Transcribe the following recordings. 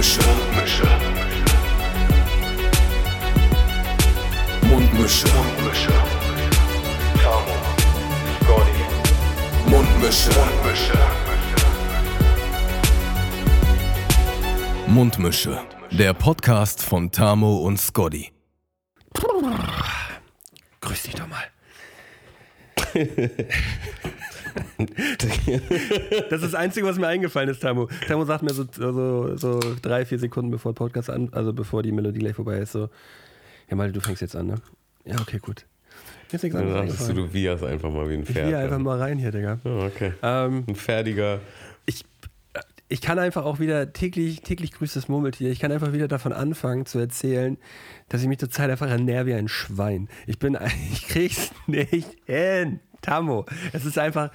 Mundmische. Mundmische. Mundmische. Mundmische. Tamo. Scotty. Mundmische. Mundmische. Mundmische. Der Podcast von Tamo und Scotty. Grüß dich doch mal. das ist das Einzige, was mir eingefallen ist, Tamo. Tamo sagt mir so, so, so drei, vier Sekunden bevor Podcast an, also bevor die Melodie gleich vorbei ist, so, ja mal, du fängst jetzt an, ne? Ja, okay, gut. Ist nichts anderes Dann dachtest du, du wiehst einfach mal wie ein Pferd. Ich einfach mal rein hier, Digga. Oh, okay. Ähm, ein fertiger. Ich, kann einfach auch wieder täglich, täglich grüßt das Murmeltier. Ich kann einfach wieder davon anfangen zu erzählen, dass ich mich zur Zeit einfach ernähre wie ein Schwein. Ich bin, ich krieg's nicht hin. Tammo, es ist einfach,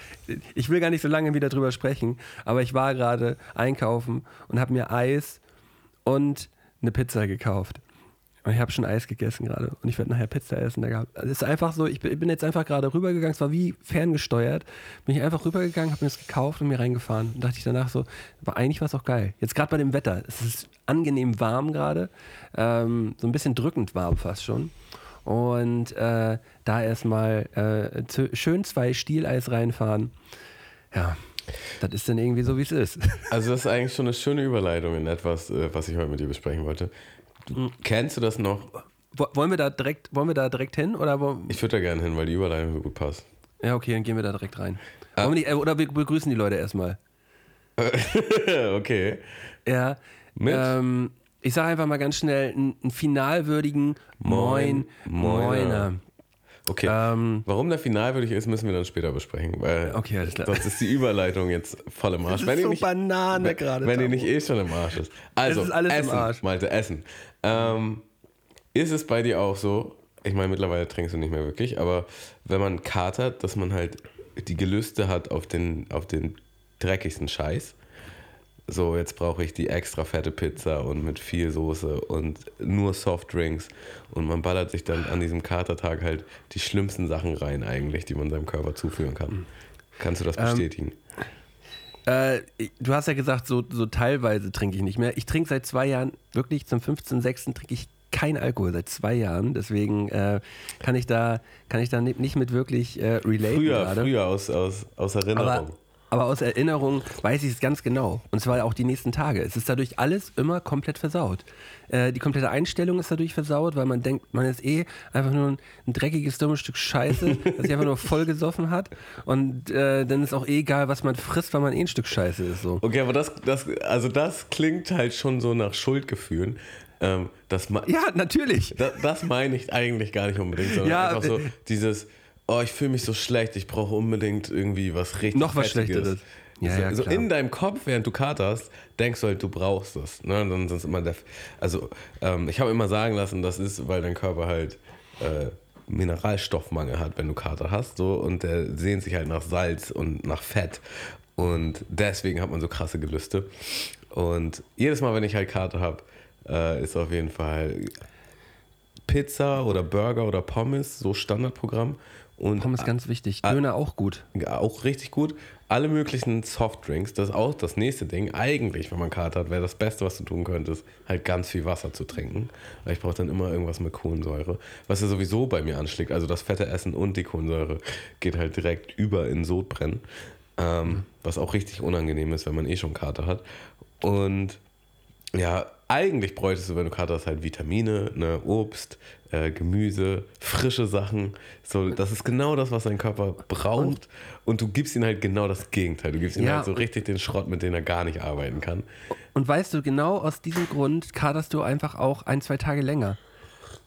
ich will gar nicht so lange wieder drüber sprechen, aber ich war gerade einkaufen und habe mir Eis und eine Pizza gekauft. Ich habe schon Eis gegessen gerade und ich werde nachher Pizza essen. Es ist einfach so, ich bin jetzt einfach gerade rübergegangen, es war wie ferngesteuert. Bin ich einfach rübergegangen, habe mir das gekauft und mir reingefahren. Und dachte ich danach so, war eigentlich was auch geil. Jetzt gerade bei dem Wetter, es ist angenehm warm gerade, ähm, so ein bisschen drückend warm fast schon. Und äh, da erstmal äh, schön zwei Stieleis reinfahren. Ja, das ist dann irgendwie so, wie es ist. Also das ist eigentlich schon eine schöne Überleitung in etwas, äh, was ich heute mit dir besprechen wollte. Du, mhm. Kennst du das noch? Wollen wir da direkt, wollen wir da direkt hin? Oder ich würde da gerne hin, weil die Überleitung gut passt. Ja, okay, dann gehen wir da direkt rein. Ah. Wir nicht, äh, oder wir begrüßen die Leute erstmal. okay. Ja. Mit? Ähm, ich sage einfach mal ganz schnell einen, einen finalwürdigen Moin, Moiner. Okay. Ähm, Warum der finalwürdig ist, müssen wir dann später besprechen. Weil okay, alles klar. Sonst ist die Überleitung jetzt voll im Arsch. Das ist wenn so nicht, Banane gerade. Wenn die nicht eh schon im Arsch ist. Also, ist alles Essen, im Arsch. Malte, Essen. Ähm, ist es bei dir auch so, ich meine, mittlerweile trinkst du nicht mehr wirklich, aber wenn man katert, dass man halt die Gelüste hat auf den, auf den dreckigsten Scheiß so, jetzt brauche ich die extra fette Pizza und mit viel Soße und nur Softdrinks. Und man ballert sich dann an diesem Katertag halt die schlimmsten Sachen rein, eigentlich, die man seinem Körper zuführen kann. Kannst du das ähm, bestätigen? Ähm, äh, du hast ja gesagt, so, so teilweise trinke ich nicht mehr. Ich trinke seit zwei Jahren, wirklich zum 15.06. trinke ich kein Alkohol seit zwei Jahren, deswegen äh, kann ich da kann ich da nicht mit wirklich äh, relate. Früher, gerade. früher aus, aus, aus Erinnerung. Aber aber aus Erinnerung weiß ich es ganz genau. Und zwar auch die nächsten Tage. Es ist dadurch alles immer komplett versaut. Äh, die komplette Einstellung ist dadurch versaut, weil man denkt, man ist eh einfach nur ein, ein dreckiges, dummes Stück Scheiße, das sich einfach nur voll gesoffen hat. Und äh, dann ist auch eh egal, was man frisst, weil man eh ein Stück Scheiße ist. So. Okay, aber das, das, also das klingt halt schon so nach Schuldgefühlen. Ähm, das ja, natürlich. Das, das meine ich eigentlich gar nicht unbedingt, sondern ja, einfach so äh, dieses oh, ich fühle mich so schlecht, ich brauche unbedingt irgendwie was richtig Noch was Schlechteres. Ja, ja, so in deinem Kopf, während du katerst, denkst du halt, du brauchst das. Ne? Dann sonst immer der, also ähm, ich habe immer sagen lassen, das ist, weil dein Körper halt äh, Mineralstoffmangel hat, wenn du Kater hast, so und der sehnt sich halt nach Salz und nach Fett und deswegen hat man so krasse Gelüste. Und jedes Mal, wenn ich halt Kater habe, äh, ist auf jeden Fall Pizza oder Burger oder Pommes so Standardprogramm und Pommes ganz wichtig. Döner auch gut. Auch richtig gut. Alle möglichen Softdrinks, das ist auch das nächste Ding. Eigentlich, wenn man Kater hat, wäre das Beste, was du tun könntest, halt ganz viel Wasser zu trinken. Weil ich brauche dann immer irgendwas mit Kohlensäure. Was ja sowieso bei mir anschlägt. Also das fette Essen und die Kohlensäure geht halt direkt über in Sodbrennen. Ähm, mhm. Was auch richtig unangenehm ist, wenn man eh schon Kater hat. Und ja, eigentlich bräuchtest du, wenn du Kater hast, halt Vitamine, ne, Obst, äh, Gemüse, frische Sachen. So, das ist genau das, was dein Körper braucht. Und, und du gibst ihm halt genau das Gegenteil. Du gibst ihm ja, halt so richtig den Schrott, mit dem er gar nicht arbeiten kann. Und weißt du, genau aus diesem Grund kaderst du einfach auch ein, zwei Tage länger.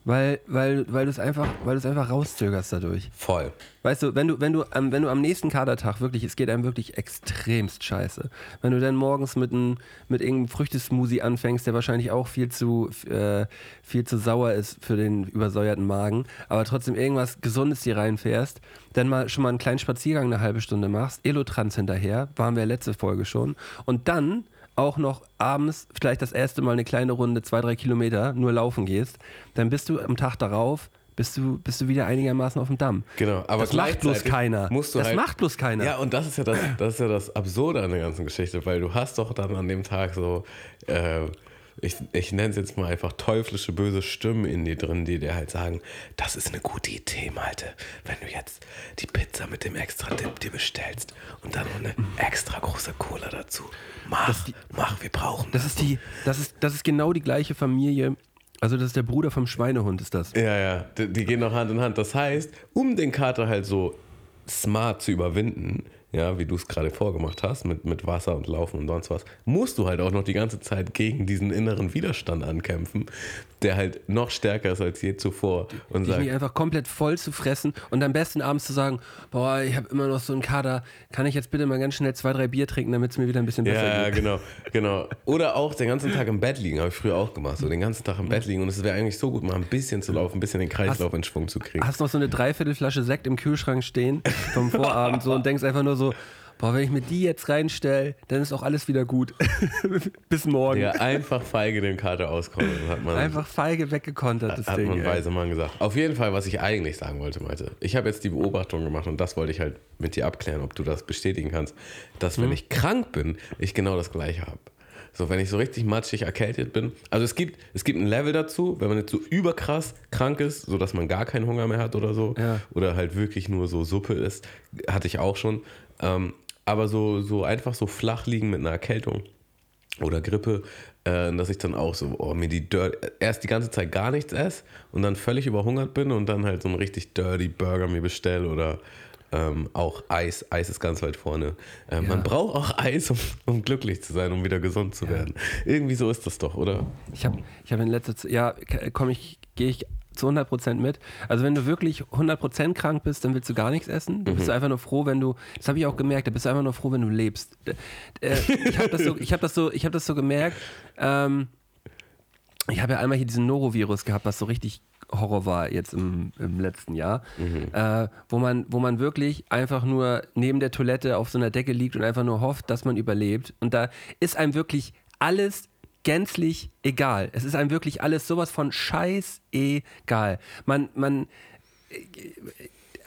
Weil, weil, weil du es einfach, weil du es einfach rauszögerst dadurch. Voll. Weißt du, wenn du, wenn du, ähm, wenn du am nächsten Kadertag wirklich, es geht einem wirklich extremst scheiße. Wenn du dann morgens mit einem, mit irgendeinem Früchtesmoothie anfängst, der wahrscheinlich auch viel zu, äh, viel zu sauer ist für den übersäuerten Magen, aber trotzdem irgendwas Gesundes dir reinfährst, dann mal schon mal einen kleinen Spaziergang eine halbe Stunde machst, Elotrans hinterher, waren wir letzte Folge schon, und dann auch noch abends vielleicht das erste Mal eine kleine Runde, zwei, drei Kilometer nur laufen gehst, dann bist du am Tag darauf bist du, bist du wieder einigermaßen auf dem Damm. Genau, aber das macht bloß keiner. Musst du das halt, macht bloß keiner. Ja, und das ist ja das, das ist ja das Absurde an der ganzen Geschichte, weil du hast doch dann an dem Tag so äh, ich, ich nenne es jetzt mal einfach teuflische, böse Stimmen in dir drin, die dir halt sagen, das ist eine gute Idee, Malte, wenn du jetzt die Pizza mit dem extra Dip dir bestellst und dann noch eine extra große Cola dazu. Mach, die, mach, wir brauchen das. Das ist, die, das, ist, das ist genau die gleiche Familie, also das ist der Bruder vom Schweinehund, ist das? Ja, ja, die, die gehen noch Hand in Hand. Das heißt, um den Kater halt so smart zu überwinden, ja, wie du es gerade vorgemacht hast, mit, mit Wasser und Laufen und sonst was, musst du halt auch noch die ganze Zeit gegen diesen inneren Widerstand ankämpfen, der halt noch stärker ist als je zuvor. Und Dich sagt, einfach komplett voll zu fressen und am besten abends zu sagen, boah, ich habe immer noch so einen Kader, kann ich jetzt bitte mal ganz schnell zwei, drei Bier trinken, damit es mir wieder ein bisschen besser ja, geht. Ja, genau, genau. Oder auch den ganzen Tag im Bett liegen, habe ich früher auch gemacht, so den ganzen Tag im Bett liegen und es wäre eigentlich so gut, mal ein bisschen zu laufen, ein bisschen den Kreislauf hast, in Schwung zu kriegen. Hast noch so eine Dreiviertelflasche Sekt im Kühlschrank stehen vom Vorabend so und denkst einfach nur so, boah, wenn ich mir die jetzt reinstelle, dann ist auch alles wieder gut. Bis morgen. Ja, einfach feige den Kater auskontern. Hat man, einfach feige weggekontert, das hat Ding. Hat man weise Mann gesagt. Auf jeden Fall, was ich eigentlich sagen wollte, Malte. Ich habe jetzt die Beobachtung gemacht und das wollte ich halt mit dir abklären, ob du das bestätigen kannst, dass wenn hm. ich krank bin, ich genau das Gleiche habe. So, wenn ich so richtig matschig erkältet bin. Also es gibt, es gibt ein Level dazu, wenn man jetzt so überkrass krank ist, sodass man gar keinen Hunger mehr hat oder so. Ja. Oder halt wirklich nur so Suppe ist. Hatte ich auch schon. Ähm, aber so, so einfach so flach liegen mit einer Erkältung oder Grippe, äh, dass ich dann auch so, oh, mir die Dirt, erst die ganze Zeit gar nichts esse und dann völlig überhungert bin und dann halt so einen richtig dirty Burger mir bestelle oder ähm, auch Eis. Eis ist ganz weit vorne. Ähm, ja. Man braucht auch Eis, um, um, glücklich zu sein, um wieder gesund zu ja. werden. Irgendwie so ist das doch, oder? Ich habe ich hab in letzter Zeit, ja, komme ich, gehe ich zu 100% mit. Also wenn du wirklich 100% krank bist, dann willst du gar nichts essen. Du mhm. bist einfach nur froh, wenn du, das habe ich auch gemerkt, da bist du einfach nur froh, wenn du lebst. Äh, ich habe das, so, hab das, so, hab das so gemerkt, ähm, ich habe ja einmal hier diesen Norovirus gehabt, was so richtig Horror war jetzt im, im letzten Jahr, mhm. äh, wo, man, wo man wirklich einfach nur neben der Toilette auf so einer Decke liegt und einfach nur hofft, dass man überlebt. Und da ist einem wirklich alles gänzlich egal. Es ist einem wirklich alles sowas von scheißegal. Man, man,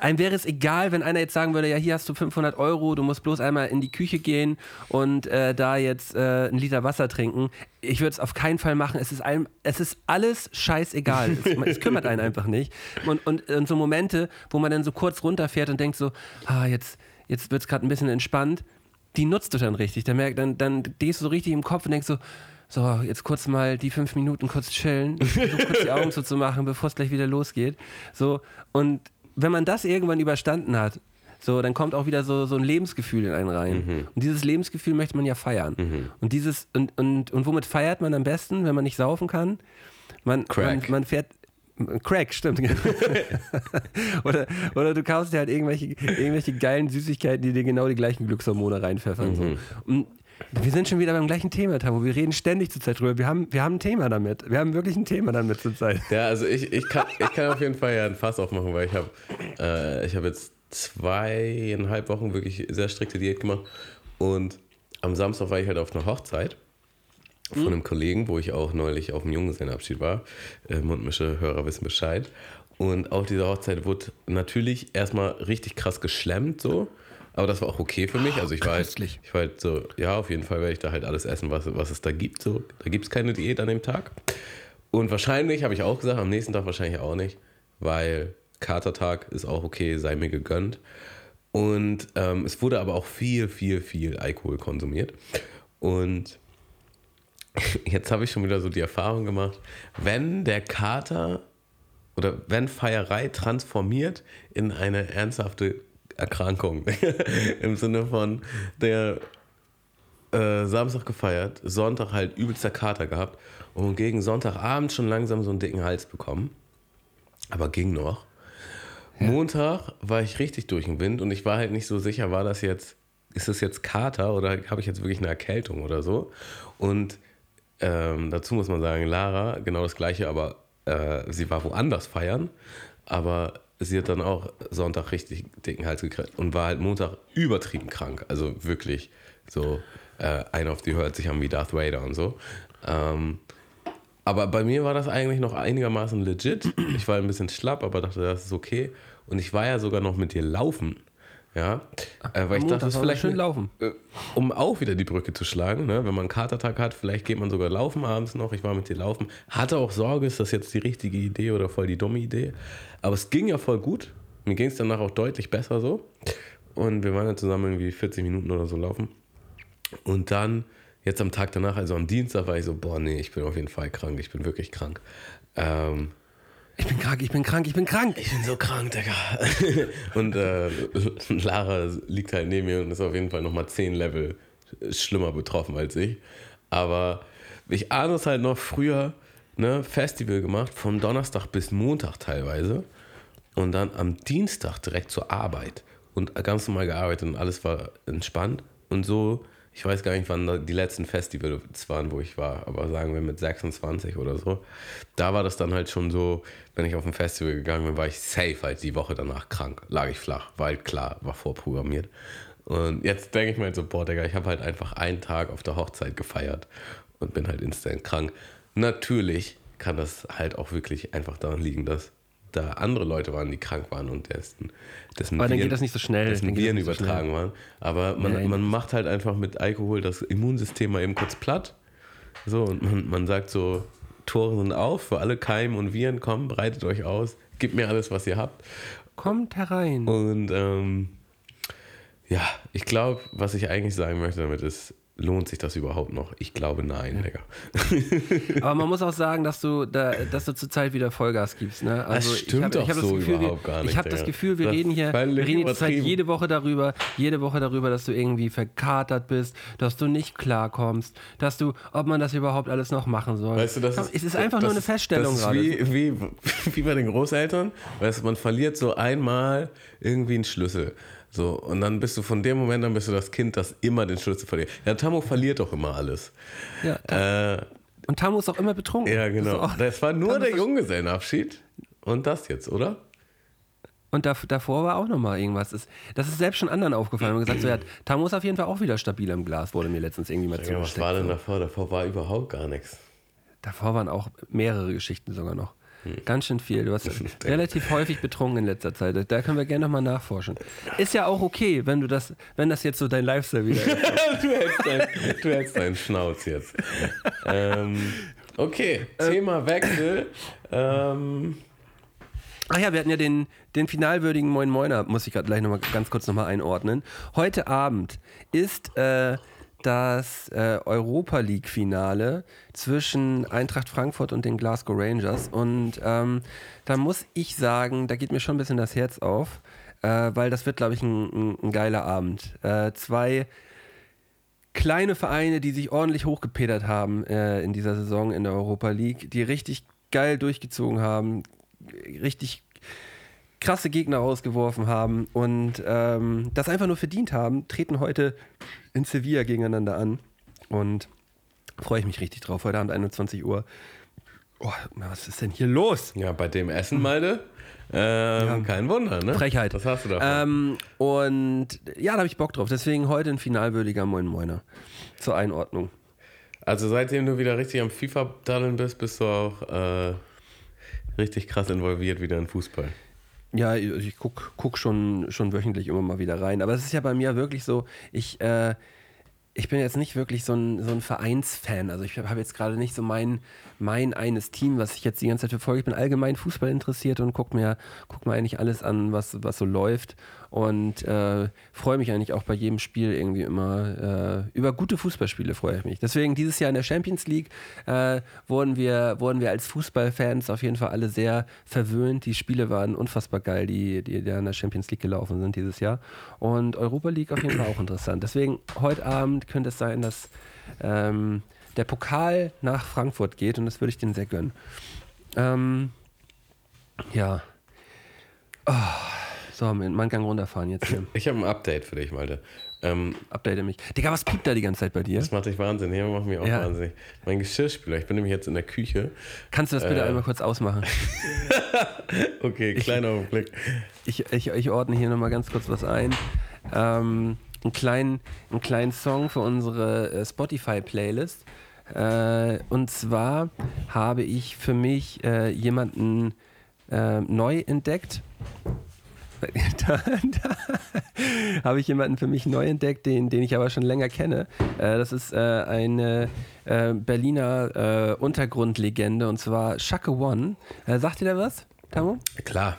einem wäre es egal, wenn einer jetzt sagen würde, ja, hier hast du 500 Euro, du musst bloß einmal in die Küche gehen und äh, da jetzt äh, einen Liter Wasser trinken. Ich würde es auf keinen Fall machen. Es ist, einem, es ist alles scheißegal. es, es kümmert einen einfach nicht. Und, und, und, so Momente, wo man dann so kurz runterfährt und denkt so, ah, jetzt, jetzt wird es gerade ein bisschen entspannt, die nutzt du dann richtig. Dann, dann, dann gehst du so richtig im Kopf und denkst so, so, jetzt kurz mal die fünf Minuten kurz chillen, so kurz die Augen zuzumachen, bevor es gleich wieder losgeht. So, und wenn man das irgendwann überstanden hat, so, dann kommt auch wieder so, so ein Lebensgefühl in einen rein. Mhm. Und dieses Lebensgefühl möchte man ja feiern. Mhm. Und dieses, und, und, und womit feiert man am besten, wenn man nicht saufen kann? Man, Crack. man, man fährt. Crack, stimmt. oder, oder du kaufst dir halt irgendwelche, irgendwelche geilen Süßigkeiten, die dir genau die gleichen Glückshormone reinpfeffern. Mhm. So. Und wir sind schon wieder beim gleichen Thema, Tamo. Wir reden ständig zurzeit drüber. Wir haben, wir haben ein Thema damit. Wir haben wirklich ein Thema damit zurzeit. Ja, also ich, ich, kann, ich kann auf jeden Fall ja ein Fass aufmachen, weil ich habe äh, hab jetzt zweieinhalb Wochen wirklich sehr strikte Diät gemacht. Und am Samstag war ich halt auf einer Hochzeit von einem Kollegen, wo ich auch neulich auf dem Junggesellenabschied war. Äh, Mundmische Hörer wissen Bescheid. Und auf dieser Hochzeit wurde natürlich erstmal richtig krass geschlemmt so. Aber das war auch okay für mich. Also ich war, halt, ich war halt so, ja, auf jeden Fall werde ich da halt alles essen, was, was es da gibt. So. Da gibt es keine Diät an dem Tag. Und wahrscheinlich, habe ich auch gesagt, am nächsten Tag wahrscheinlich auch nicht, weil Katertag ist auch okay, sei mir gegönnt. Und ähm, es wurde aber auch viel, viel, viel Alkohol konsumiert. Und jetzt habe ich schon wieder so die Erfahrung gemacht, wenn der Kater oder wenn Feierei transformiert in eine ernsthafte Erkrankung. Im Sinne von, der äh, Samstag gefeiert, Sonntag halt übelster Kater gehabt und gegen Sonntagabend schon langsam so einen dicken Hals bekommen. Aber ging noch. Ja. Montag war ich richtig durch den Wind und ich war halt nicht so sicher, war das jetzt, ist das jetzt Kater oder habe ich jetzt wirklich eine Erkältung oder so? Und ähm, dazu muss man sagen, Lara, genau das gleiche, aber äh, sie war woanders feiern. Aber sie hat dann auch Sonntag richtig dicken Hals gekriegt und war halt Montag übertrieben krank. Also wirklich so äh, ein auf die hört sich an wie Darth Vader und so. Ähm, aber bei mir war das eigentlich noch einigermaßen legit. Ich war ein bisschen schlapp, aber dachte, das ist okay. Und ich war ja sogar noch mit dir laufen. Ja, äh, weil ich dachte, das vielleicht schön laufen. äh, um auch wieder die Brücke zu schlagen, ne? wenn man einen Katertag hat, vielleicht geht man sogar laufen abends noch. Ich war mit dir laufen, hatte auch Sorge, ist das jetzt die richtige Idee oder voll die dumme Idee. Aber es ging ja voll gut. Mir ging es danach auch deutlich besser so. Und wir waren dann zusammen irgendwie 40 Minuten oder so laufen. Und dann, jetzt am Tag danach, also am Dienstag, war ich so, boah, nee, ich bin auf jeden Fall krank, ich bin wirklich krank. Ähm, Ich bin krank, ich bin krank, ich bin krank. ich bin so krank, Digga. und äh, Lara liegt halt neben mir und ist auf jeden Fall nochmal 10 Level schlimmer betroffen als ich. Aber ich ahne es halt noch früher, ne, Festival gemacht, von Donnerstag bis Montag teilweise. Und dann am Dienstag direkt zur Arbeit. Und ganz normal gearbeitet und alles war entspannt. Und so, ich weiß gar nicht, wann die letzten Festivals waren, wo ich war, aber sagen wir mit 26 oder so. Da war das dann halt schon so, wenn ich auf ein Festival gegangen bin, war ich safe halt die Woche danach krank. Lag ich flach, war halt klar, war vorprogrammiert. Und jetzt denke ich mir halt so, boah, Digga, ich habe halt einfach einen Tag auf der Hochzeit gefeiert und bin halt instant krank. Natürlich kann das halt auch wirklich einfach daran liegen, dass da andere Leute waren, die krank waren und dessen, dessen Aber dann geht das nicht so schnell. dessen Viren nicht so übertragen waren. Aber man, Nein. man macht halt einfach mit Alkohol das Immunsystem mal eben kurz platt. So, und man, man sagt so, Tore sind auf, für alle Keime und Viren kommen, breitet euch aus, gebt mir alles, was ihr habt. Kommt herein. Und ähm, ja, ich glaube, was ich eigentlich sagen möchte damit ist, lohnt sich das überhaupt noch? Ich glaube nein, Digga. Aber man muss auch sagen, dass du, da, dass du zurzeit wieder Vollgas gibst. Ne? Also stimmt ich hab, doch ich hab so das Gefühl, überhaupt gar nicht, Ich habe das. Gefühl, wir Das reden hier, wir reden jetzt halt jede Woche darüber, jede Woche darüber, dass du irgendwie verkatert bist, dass du nicht klarkommst, dass du, ob man das überhaupt alles noch machen soll. Weißt du, das Komm, ist, es ist einfach das nur eine Feststellung das gerade. Wie, wie, wie bei den Großeltern. Weißt du, man verliert so einmal irgendwie einen Schlüssel. So, und dann bist du von dem Moment an bist du das Kind, das immer den Schlüssel verliert. Ja, Tammo verliert doch immer alles. Ja, Äh, und Tamu ist auch immer betrunken. ja, Das ist genau. auch- Das war nur Tamu der ist- Junggesellenabschied. Und das jetzt, oder? Und dav- davor war auch nochmal irgendwas. Das, das ist selbst schon anderen aufgefallen. Und gesagt, so, ja, Tamu ist auf jeden Fall auch wieder stabil im Glas, wurde mir letztens irgendwie mal Ja, was zugesteckt. war denn davor? Davor war überhaupt gar nichts. Davor waren auch mehrere Geschichten sogar noch. Hm. Ganz schön viel. Du hast relativ häufig betrunken in letzter Zeit. Da können wir gerne nochmal nachforschen. Ist ja auch okay, wenn du das, wenn das jetzt so dein Lifestyle wieder ist. du, hältst dein, du hältst deinen Schnauz jetzt. ähm, okay, Thema Wechsel. Ähm, Ach ja, wir hatten ja den, den finalwürdigen Moin Moiner, muss ich gerade gleich nochmal ganz kurz nochmal einordnen. Heute Abend ist äh, das äh, Europa League-Finale zwischen Eintracht Frankfurt und den Glasgow Rangers. Und ähm, da muss ich sagen, da geht mir schon ein bisschen das Herz auf, äh, weil das wird, glaube ich, ein, ein, ein geiler Abend. Äh, zwei kleine Vereine, die sich ordentlich hochgepedert haben äh, in dieser Saison in der Europa League, die richtig geil durchgezogen haben, richtig krasse Gegner rausgeworfen haben und ähm, das einfach nur verdient haben, treten heute in Sevilla gegeneinander an. Und freue ich mich richtig drauf. Heute Abend 21 Uhr. Oh, was ist denn hier los? ja, bei dem Essen, Malte. Ähm, Kein Wunder, ne? Frechheit. Was hast du davon? Ähm, und ja, da habe ich Bock drauf. Deswegen heute ein finalwürdiger Moin Moiner. Zur Einordnung. Also seitdem du wieder richtig am FIFA-Daddeln bist, bist du auch äh, richtig krass involviert wieder in Fußball. Ja, ich guck, guck schon, schon wöchentlich immer mal wieder rein. Aber es ist ja bei mir wirklich so, ich, äh, ich bin jetzt nicht wirklich so ein, so ein Vereinsfan. Also ich habe jetzt gerade nicht so mein, mein eines Team, was ich jetzt die ganze Zeit verfolge. Ich bin allgemein Fußball interessiert und gucke mir, guck mir eigentlich alles an, was, was so läuft. Und äh, freue mich eigentlich auch bei jedem Spiel irgendwie immer. Äh, über gute Fußballspiele freue ich mich. Deswegen dieses Jahr in der Champions League äh, wurden, wir, wurden wir als Fußballfans auf jeden Fall alle sehr verwöhnt. Die Spiele waren unfassbar geil, die, die da in der Champions League gelaufen sind dieses Jahr. Und Europa League auf jeden Fall auch interessant. Deswegen heute Abend könnte es sein, dass ähm, der Pokal nach Frankfurt geht und das würde ich denen sehr gönnen. Ähm, ja. Oh, so, mal einen Gang runterfahren jetzt hier. Ich habe ein Update für dich, Malte. Ähm, Update mich. Digga, was piept da die ganze Zeit bei dir? das macht dich wahnsinnig, ja, macht mich auch Ja. wahnsinnig. Mein Geschirrspüler, ich bin nämlich jetzt in der Küche. Kannst du das bitte Äh. einmal kurz ausmachen? Okay, kleiner Augenblick. Ich, ich, ich ordne hier nochmal ganz kurz was ein. Ähm, einen, kleinen, einen kleinen Song für unsere äh, Spotify-Playlist. Äh, und zwar habe ich für mich äh, jemanden äh, neu entdeckt. da, da habe ich jemanden für mich neu entdeckt, den, den ich aber schon länger kenne. Äh, das ist äh, eine Berliner Untergrundlegende und zwar Shaka One. Sagt ihr da was, Tamo? Klar.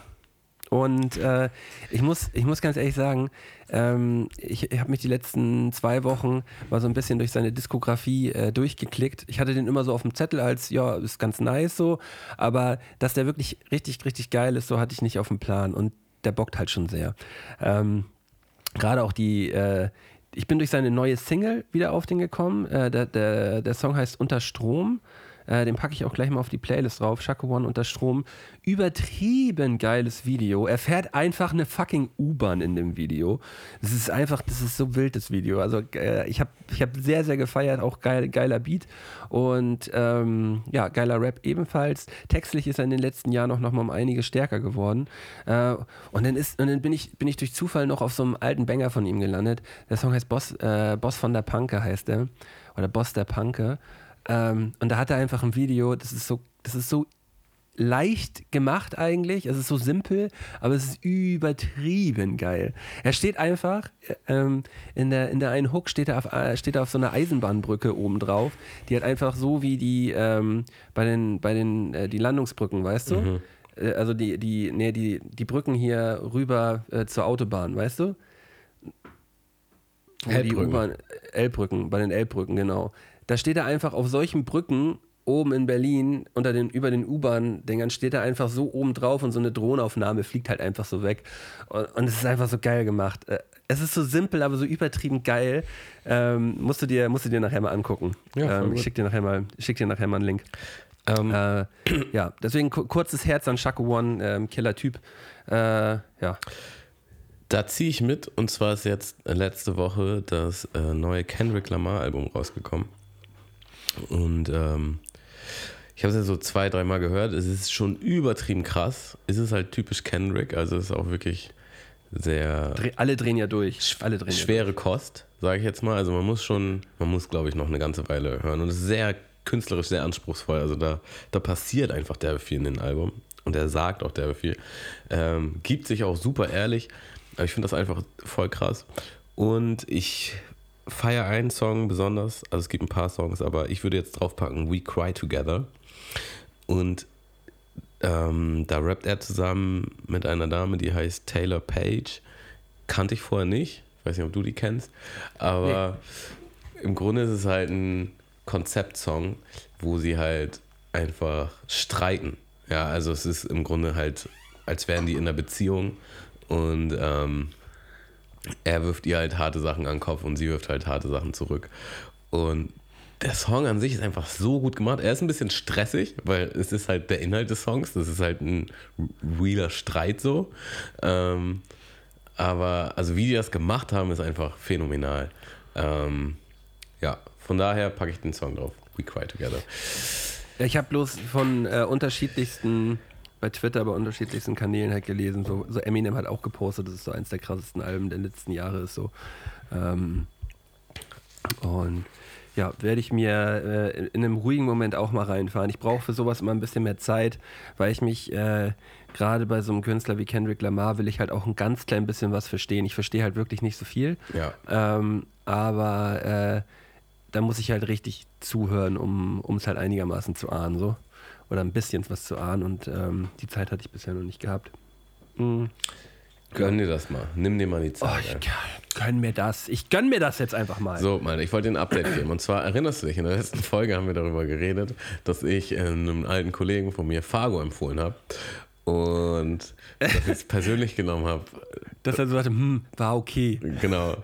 Und äh, ich, muss, ich muss ganz ehrlich sagen, ähm, ich, ich habe mich die letzten zwei Wochen mal so ein bisschen durch seine Diskografie äh, durchgeklickt. Ich hatte den immer so auf dem Zettel als, ja, ist ganz nice so, aber dass der wirklich richtig, richtig geil ist, so hatte ich nicht auf dem Plan und der bockt halt schon sehr. Ähm, Gerade auch die, äh, ich bin durch seine neue Single wieder auf den gekommen. Äh, der, der, der Song heißt Unter Strom. Äh, den packe ich auch gleich mal auf die Playlist drauf. Shaka One unter Strom. Übertrieben geiles Video. Er fährt einfach eine fucking U-Bahn in dem Video. Das ist einfach, das ist so wild, das Video. Also äh, ich habe ich hab sehr, sehr gefeiert. Auch geil, geiler Beat. Und ähm, ja, geiler Rap ebenfalls. Textlich ist er in den letzten Jahren auch noch mal um einige stärker geworden. Äh, und dann, ist, und dann bin, ich, bin ich durch Zufall noch auf so einem alten Banger von ihm gelandet. Der Song heißt Boss, äh, Boss von der Panke, heißt er. Oder Boss der Panke. Ähm, und da hat er einfach ein Video, das ist so, das ist so leicht gemacht eigentlich. Es ist so simpel, aber es ist übertrieben geil. Er steht einfach, ähm, in, der, in der einen Hook steht er auf, äh, steht er auf so einer Eisenbahnbrücke oben drauf, die hat einfach so wie die ähm, bei den, bei den äh, die Landungsbrücken, weißt du? Mhm. Äh, also die, die, nee, die, die Brücken hier rüber äh, zur Autobahn, weißt du? Elbbrücken. U-Bahn- Elbbrücken, bei den Elbbrücken, genau. Da steht er einfach auf solchen Brücken oben in Berlin unter den, über den U-Bahn-Dingern steht er einfach so oben drauf und so eine Drohnenaufnahme fliegt halt einfach so weg. Und, und es ist einfach so geil gemacht. Äh, Es ist so simpel, aber so übertrieben geil. Ähm, musst, du dir, musst du dir nachher mal angucken. Ja, ähm, ich schick dir nachher mal, ich schick dir nachher mal einen Link. Ähm, Äh, ja, deswegen ku- kurzes Herz an Shaka One, ähm, Killer-Typ. Äh, ja. Da ziehe ich mit und zwar ist jetzt letzte Woche das äh, neue Kendrick Lamar Album rausgekommen. Und ähm, ich habe es ja so zwei, dreimal gehört. Es ist schon übertrieben krass. Es ist halt typisch Kendrick, also es ist auch wirklich sehr alle drehen ja durch. Alle drehen schwere Kost, sage ich jetzt mal. Also man muss schon, man muss glaube ich noch eine ganze Weile hören und es ist sehr künstlerisch, sehr anspruchsvoll. Also da, da passiert einfach derbe viel in dem Album und er sagt auch derbe viel. Ähm, gibt sich auch super ehrlich, aber ich finde das einfach voll krass. Und ich feiere einen Song besonders, also es gibt ein paar Songs, aber ich würde jetzt draufpacken We Cry Together. Und ähm, da rappt er zusammen mit einer Dame, die heißt Taylor Page. Kannte ich vorher nicht. Ich weiß nicht, ob du die kennst. Aber im Grunde ist es halt ein Konzeptsong, wo sie halt einfach streiten. Ja, also es ist im Grunde halt, als wären die in einer Beziehung und ähm, er wirft ihr halt harte Sachen an den Kopf und sie wirft halt harte Sachen zurück. Und der Song an sich ist einfach so gut gemacht. Er ist ein bisschen stressig, weil es ist halt der Inhalt des Songs. Das ist halt ein realer Streit so. Ähm, aber also wie die das gemacht haben, ist einfach phänomenal. Ähm, ja, von daher packe ich den Song drauf. We Cry Together. Ich habe bloß von äh, unterschiedlichsten, bei Twitter, bei unterschiedlichsten Kanälen halt gelesen, so, so Eminem hat auch gepostet, das ist so eins der krassesten Alben der letzten Jahre ist so. Ähm, und ja, werde ich mir äh, in einem ruhigen Moment auch mal reinfahren. Ich brauche für sowas immer ein bisschen mehr Zeit, weil ich mich äh, gerade bei so einem Künstler wie Kendrick Lamar will ich halt auch ein ganz klein bisschen was verstehen. Ich verstehe halt wirklich nicht so viel. Ja. Ähm, aber äh, da muss ich halt richtig zuhören, um es halt einigermaßen zu ahnen, so. Oder ein bisschen was zu ahnen und ähm, die Zeit hatte ich bisher noch nicht gehabt. Mhm. Gönn dir das mal. Nimm dir mal die Oh, Zeit. ich ey. gönn mir das. Ich gönn mir das jetzt einfach mal. So, Mann, ich wollte dir ein Update geben. Und zwar erinnerst du dich, in der letzten Folge haben wir darüber geredet, dass ich äh, einem alten Kollegen von mir Fargo empfohlen habe. Und ich es persönlich genommen habe. Dass er so sagte, hm, war okay. Genau.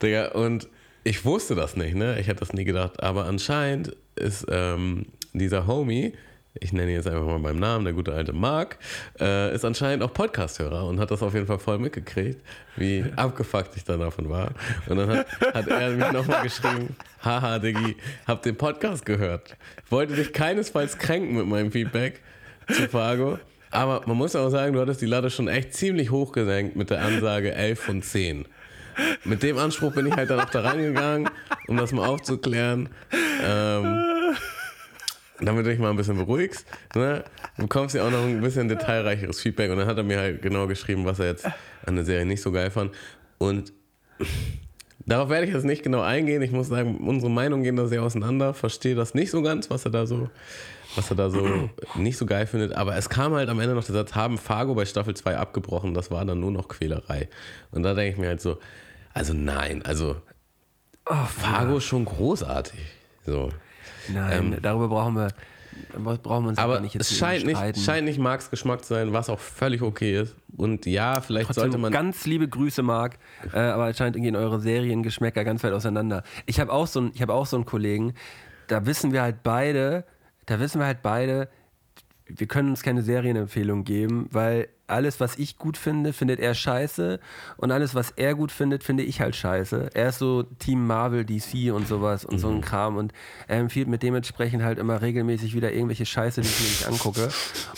Digga, und ich wusste das nicht, ne? Ich hätte das nie gedacht. Aber anscheinend ist ähm, dieser Homie, ich nenne ihn jetzt einfach mal beim Namen, der gute alte Mark, äh, ist anscheinend auch Podcast-Hörer und hat das auf jeden Fall voll mitgekriegt, wie abgefuckt ich dann davon war. Und dann hat, hat er mich nochmal geschrieben, haha, Diggi, hab den Podcast gehört. Wollte dich keinesfalls kränken mit meinem Feedback zu Fargo. Aber man muss auch sagen, du hattest die Latte schon echt ziemlich hoch gesenkt mit der Ansage 11 von 10. Mit dem Anspruch bin ich halt dann auch da reingegangen, um das mal aufzuklären. Ähm, damit du dich mal ein bisschen beruhigst, ne, bekommst du auch noch ein bisschen detailreicheres Feedback. Und dann hat er mir halt genau geschrieben, was er jetzt an der Serie nicht so geil fand. Und darauf werde ich jetzt nicht genau eingehen. Ich muss sagen, unsere Meinungen gehen da sehr auseinander. Verstehe das nicht so ganz, was er da so, was er da so nicht so geil findet. Aber es kam halt am Ende noch der Satz, haben Fargo bei Staffel 2 abgebrochen. Das war dann nur noch Quälerei. Und da denke ich mir halt so, also nein, also oh, Fargo ist schon großartig. So. Nein, ähm, darüber brauchen wir, brauchen wir uns aber nicht jetzt es scheint nicht, scheint nicht Marks Geschmack zu sein, was auch völlig okay ist. Und ja, vielleicht Trotzdem sollte man. Ganz liebe Grüße, Marc. Äh, aber anscheinend gehen eure Seriengeschmäcker ganz weit auseinander. Ich habe auch, so hab auch so einen Kollegen, da wissen wir halt beide, da wissen wir halt beide, wir können uns keine Serienempfehlung geben, weil alles, was ich gut finde, findet er scheiße und alles, was er gut findet, finde ich halt scheiße. Er ist so Team Marvel, DC und sowas und mhm. so ein mhm. Kram und er empfiehlt mir dementsprechend halt immer regelmäßig wieder irgendwelche Scheiße, die ich mir nicht angucke.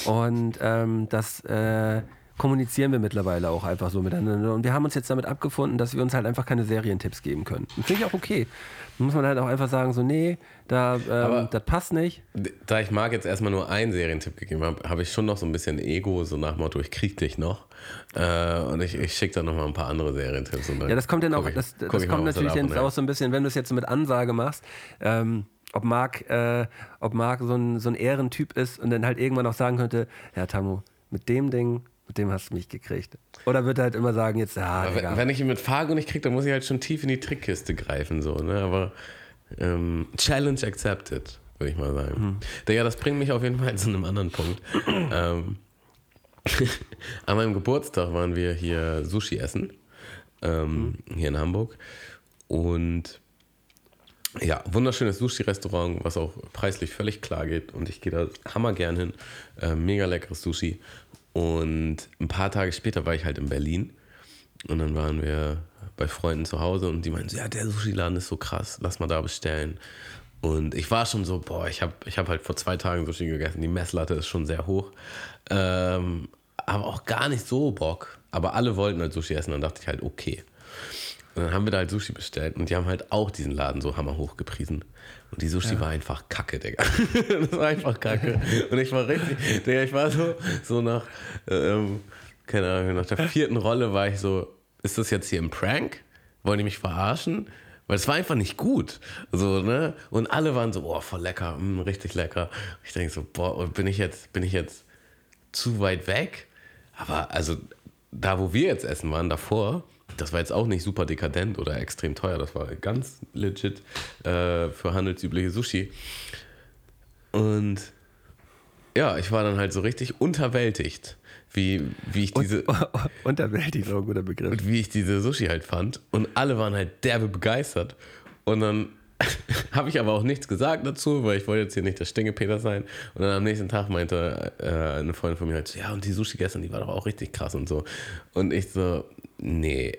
Und ähm, das äh, kommunizieren wir mittlerweile auch einfach so miteinander. Und wir haben uns jetzt damit abgefunden, dass wir uns halt einfach keine Serientipps geben können. Finde ich auch okay. Da muss man halt auch einfach sagen, so, nee, da, ähm, das passt nicht. Da ich Marc jetzt erstmal nur einen Serientipp gegeben habe, habe ich schon noch so ein bisschen Ego, so nach Motto, ich krieg dich noch. Äh, und ich, ich schicke dann noch mal ein paar andere Serientipps. ja, das kommt dann auch, ich, das, das kommt mal, natürlich dann auch so ein bisschen, wenn du es jetzt so mit Ansage machst, ähm, ob Marc, äh, ob Marc so ein, so ein Ehrentyp ist und dann halt irgendwann auch sagen könnte, ja Tamu, mit dem Ding mit dem hast du mich gekriegt. Oder wird er halt immer sagen, jetzt, ja. Wenn, wenn ich ihn mit Fargo nicht kriege, dann muss ich halt schon tief in die Trickkiste greifen, so, ne? Aber ähm, Challenge accepted, würde ich mal sagen. Mhm. Ja, das bringt mich auf jeden Fall zu einem anderen Punkt. ähm, an meinem Geburtstag waren wir hier Sushi essen, ähm, mhm. hier in Hamburg. Und ja, wunderschönes Sushi-Restaurant, was auch preislich völlig klar geht. Und ich gehe da hammer gern hin. Äh, mega leckeres Sushi. Und ein paar Tage später war ich halt in Berlin. Und dann waren wir bei Freunden zu Hause und die meinten so, ja, der Sushi-Laden ist so krass, lass mal da bestellen. Und ich war schon so, boah, ich habe ich hab halt vor zwei Tagen Sushi gegessen, die Messlatte ist schon sehr hoch. Ähm, aber auch gar nicht so Bock. Aber alle wollten halt Sushi essen, dann dachte ich halt, okay. Und dann haben wir da halt Sushi bestellt und die haben halt auch diesen Laden so hammerhoch gepriesen. Und die Sushi ja. war einfach kacke, Digga. das war einfach kacke. Und ich war richtig, Digga, ich war so, so nach, ähm, keine Ahnung, nach der vierten Rolle war ich so, ist das jetzt hier ein Prank? Wollen die mich verarschen? Weil es war einfach nicht gut. So, ne? Und alle waren so, boah, voll lecker, mh, mm, richtig lecker. Ich denke so, boah, bin ich jetzt, bin ich jetzt zu weit weg? Aber also, da wo wir jetzt essen waren, davor, das war jetzt auch nicht super dekadent oder extrem teuer. Das war ganz legit äh, für handelsübliche Sushi. Und ja, ich war dann halt so richtig unterwältigt, wie, wie ich diese. unterwältigt ist auch ein guter Begriff. Wie ich diese Sushi halt fand. Und alle waren halt derbe begeistert. Und dann habe ich aber auch nichts gesagt dazu, weil ich wollte jetzt hier nicht der Stingepeter sein. Und dann am nächsten Tag meinte äh, eine Freundin von mir halt so, ja, und die Sushi gestern, die war doch auch richtig krass und so. Und ich so, Nee.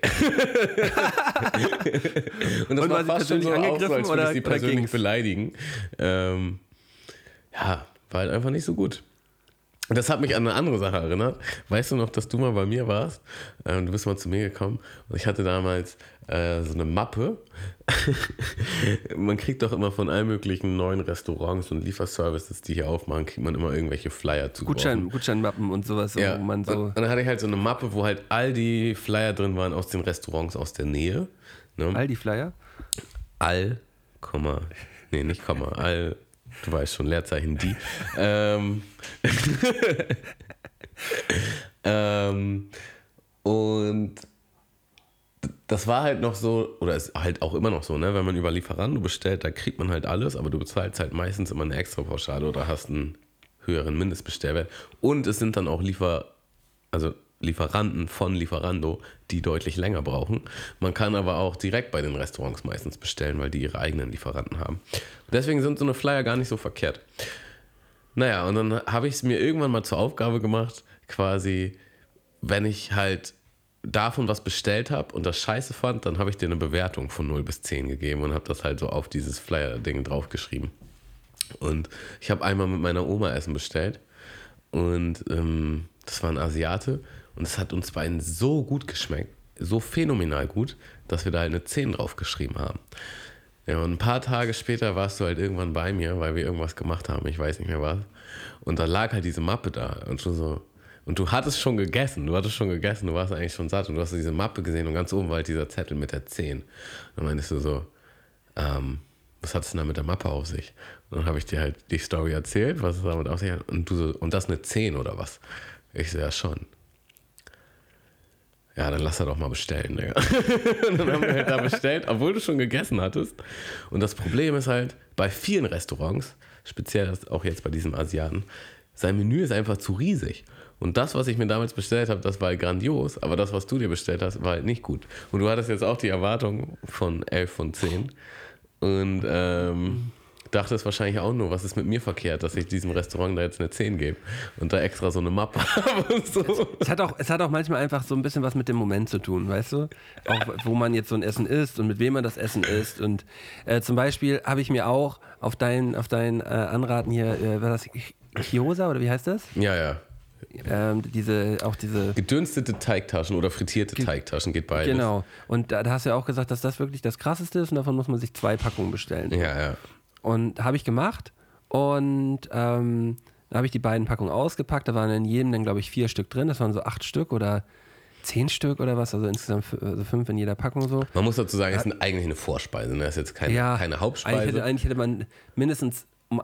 und das und war fast schon so angegriffen auch so, als würde ich sie persönlich beleidigen. Ähm, ja, war halt einfach nicht so gut. Das hat mich an eine andere Sache erinnert. Weißt du noch, dass du mal bei mir warst? Ähm, du bist mal zu mir gekommen und ich hatte damals äh, so eine Mappe. man kriegt doch immer von allen möglichen neuen Restaurants und Lieferservices, die hier aufmachen, kriegt man immer irgendwelche Flyer zu Gutschein, Gutscheinmappen und sowas. Ja. Wo man so und, dann hatte ich halt so eine Mappe, wo halt all die Flyer drin waren aus den Restaurants aus der Nähe. Ne? All die Flyer? All, Komma, nee, nicht Komma, all Du weißt schon, Leerzeichen die. ähm, ähm, und das war halt noch so, oder ist halt auch immer noch so, ne? Wenn man über Lieferando bestellt, da kriegt man halt alles, aber du bezahlst halt meistens immer eine extra Pauschale oder hast einen höheren Mindestbestellwert. Und es sind dann auch Liefer, also Lieferanten von Lieferando, die deutlich länger brauchen. Man kann aber auch direkt bei den Restaurants meistens bestellen, weil die ihre eigenen Lieferanten haben. Deswegen sind so eine Flyer gar nicht so verkehrt. Naja, und dann habe ich es mir irgendwann mal zur Aufgabe gemacht, quasi, wenn ich halt davon was bestellt habe und das scheiße fand, dann habe ich dir eine Bewertung von 0 bis 10 gegeben und habe das halt so auf dieses Flyer-Ding draufgeschrieben. Und ich habe einmal mit meiner Oma Essen bestellt und ähm, das war ein Asiate und es hat uns beiden so gut geschmeckt, so phänomenal gut, dass wir da halt eine 10 drauf geschrieben haben. Ja, und ein paar Tage später warst du halt irgendwann bei mir, weil wir irgendwas gemacht haben, ich weiß nicht mehr was. Und da lag halt diese Mappe da und schon so. Und du hattest schon gegessen, du hattest schon gegessen, du warst eigentlich schon satt und du hast diese Mappe gesehen und ganz oben war halt dieser Zettel mit der 10. Und dann meintest du so, ähm, was hat es denn da mit der Mappe auf sich? Und dann habe ich dir halt die Story erzählt, was es damit auf sich hat. Und du so, und das eine 10 oder was? Ich so, ja schon. Ja, dann lass er doch mal bestellen, Digga. dann haben wir halt da bestellt, obwohl du schon gegessen hattest. Und das Problem ist halt, bei vielen Restaurants, speziell auch jetzt bei diesem Asiaten, sein Menü ist einfach zu riesig. Und das, was ich mir damals bestellt habe, das war halt grandios, aber das, was du dir bestellt hast, war halt nicht gut. Und du hattest jetzt auch die Erwartung von 11 von 10. Und ähm, dachtest wahrscheinlich auch nur, was ist mit mir verkehrt, dass ich diesem Restaurant da jetzt eine 10 gebe und da extra so eine Mappe habe. So. Es hat, auch, es hat auch manchmal einfach so ein bisschen was mit dem Moment zu tun, weißt du? Auch wo man jetzt so ein Essen isst und mit wem man das Essen isst. Und äh, zum Beispiel habe ich mir auch auf dein, auf dein äh, Anraten hier, äh, war das Kiosa oder wie heißt das? Ja, ja. Ähm, diese, auch diese. Gedünstete Teigtaschen oder frittierte Teigtaschen geht beides. Genau. Und da, da hast du ja auch gesagt, dass das wirklich das krasseste ist und davon muss man sich zwei Packungen bestellen. Ja, ja. Und habe ich gemacht und ähm, da habe ich die beiden Packungen ausgepackt. Da waren in jedem dann, glaube ich, vier Stück drin. Das waren so acht Stück oder zehn Stück oder was, also insgesamt also fünf in jeder Packung so. Man muss dazu sagen, es ist eigentlich eine Vorspeise, ne? das ist jetzt keine, Ja, keine Hauptspeise. Eigentlich hätte, eigentlich hätte man mindestens, um,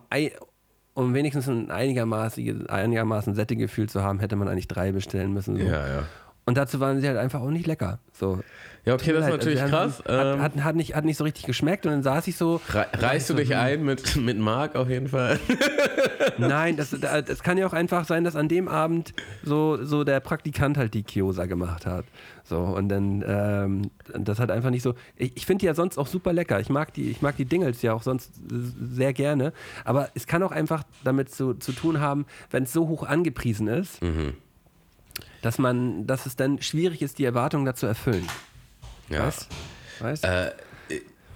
um wenigstens ein einigermaßen, einigermaßen Sättigefühl zu haben, hätte man eigentlich drei bestellen müssen. So. ja, ja. Und dazu waren sie halt einfach auch nicht lecker. So. Ja, okay, das ist leid, natürlich also, krass. Hat, Ähm, hat, hat, nicht, hat nicht so richtig geschmeckt und dann saß ich so. Re reißt du dich ein mit, mit Mark auf jeden Fall? Nein, das, das kann ja auch einfach sein, dass an dem Abend so, so der Praktikant halt die Kiosa gemacht hat. So, und dann, ähm, das hat einfach nicht so. Ich, ich finde die ja sonst auch super lecker. Ich mag die, ich mag die Dingles ja auch sonst sehr gerne. Aber es kann auch einfach damit zu, zu tun haben, wenn es so hoch angepriesen ist, Mhm. dass man, dass es dann schwierig ist, die Erwartungen dazu erfüllen. Ja. Weißt? Weißt? Äh,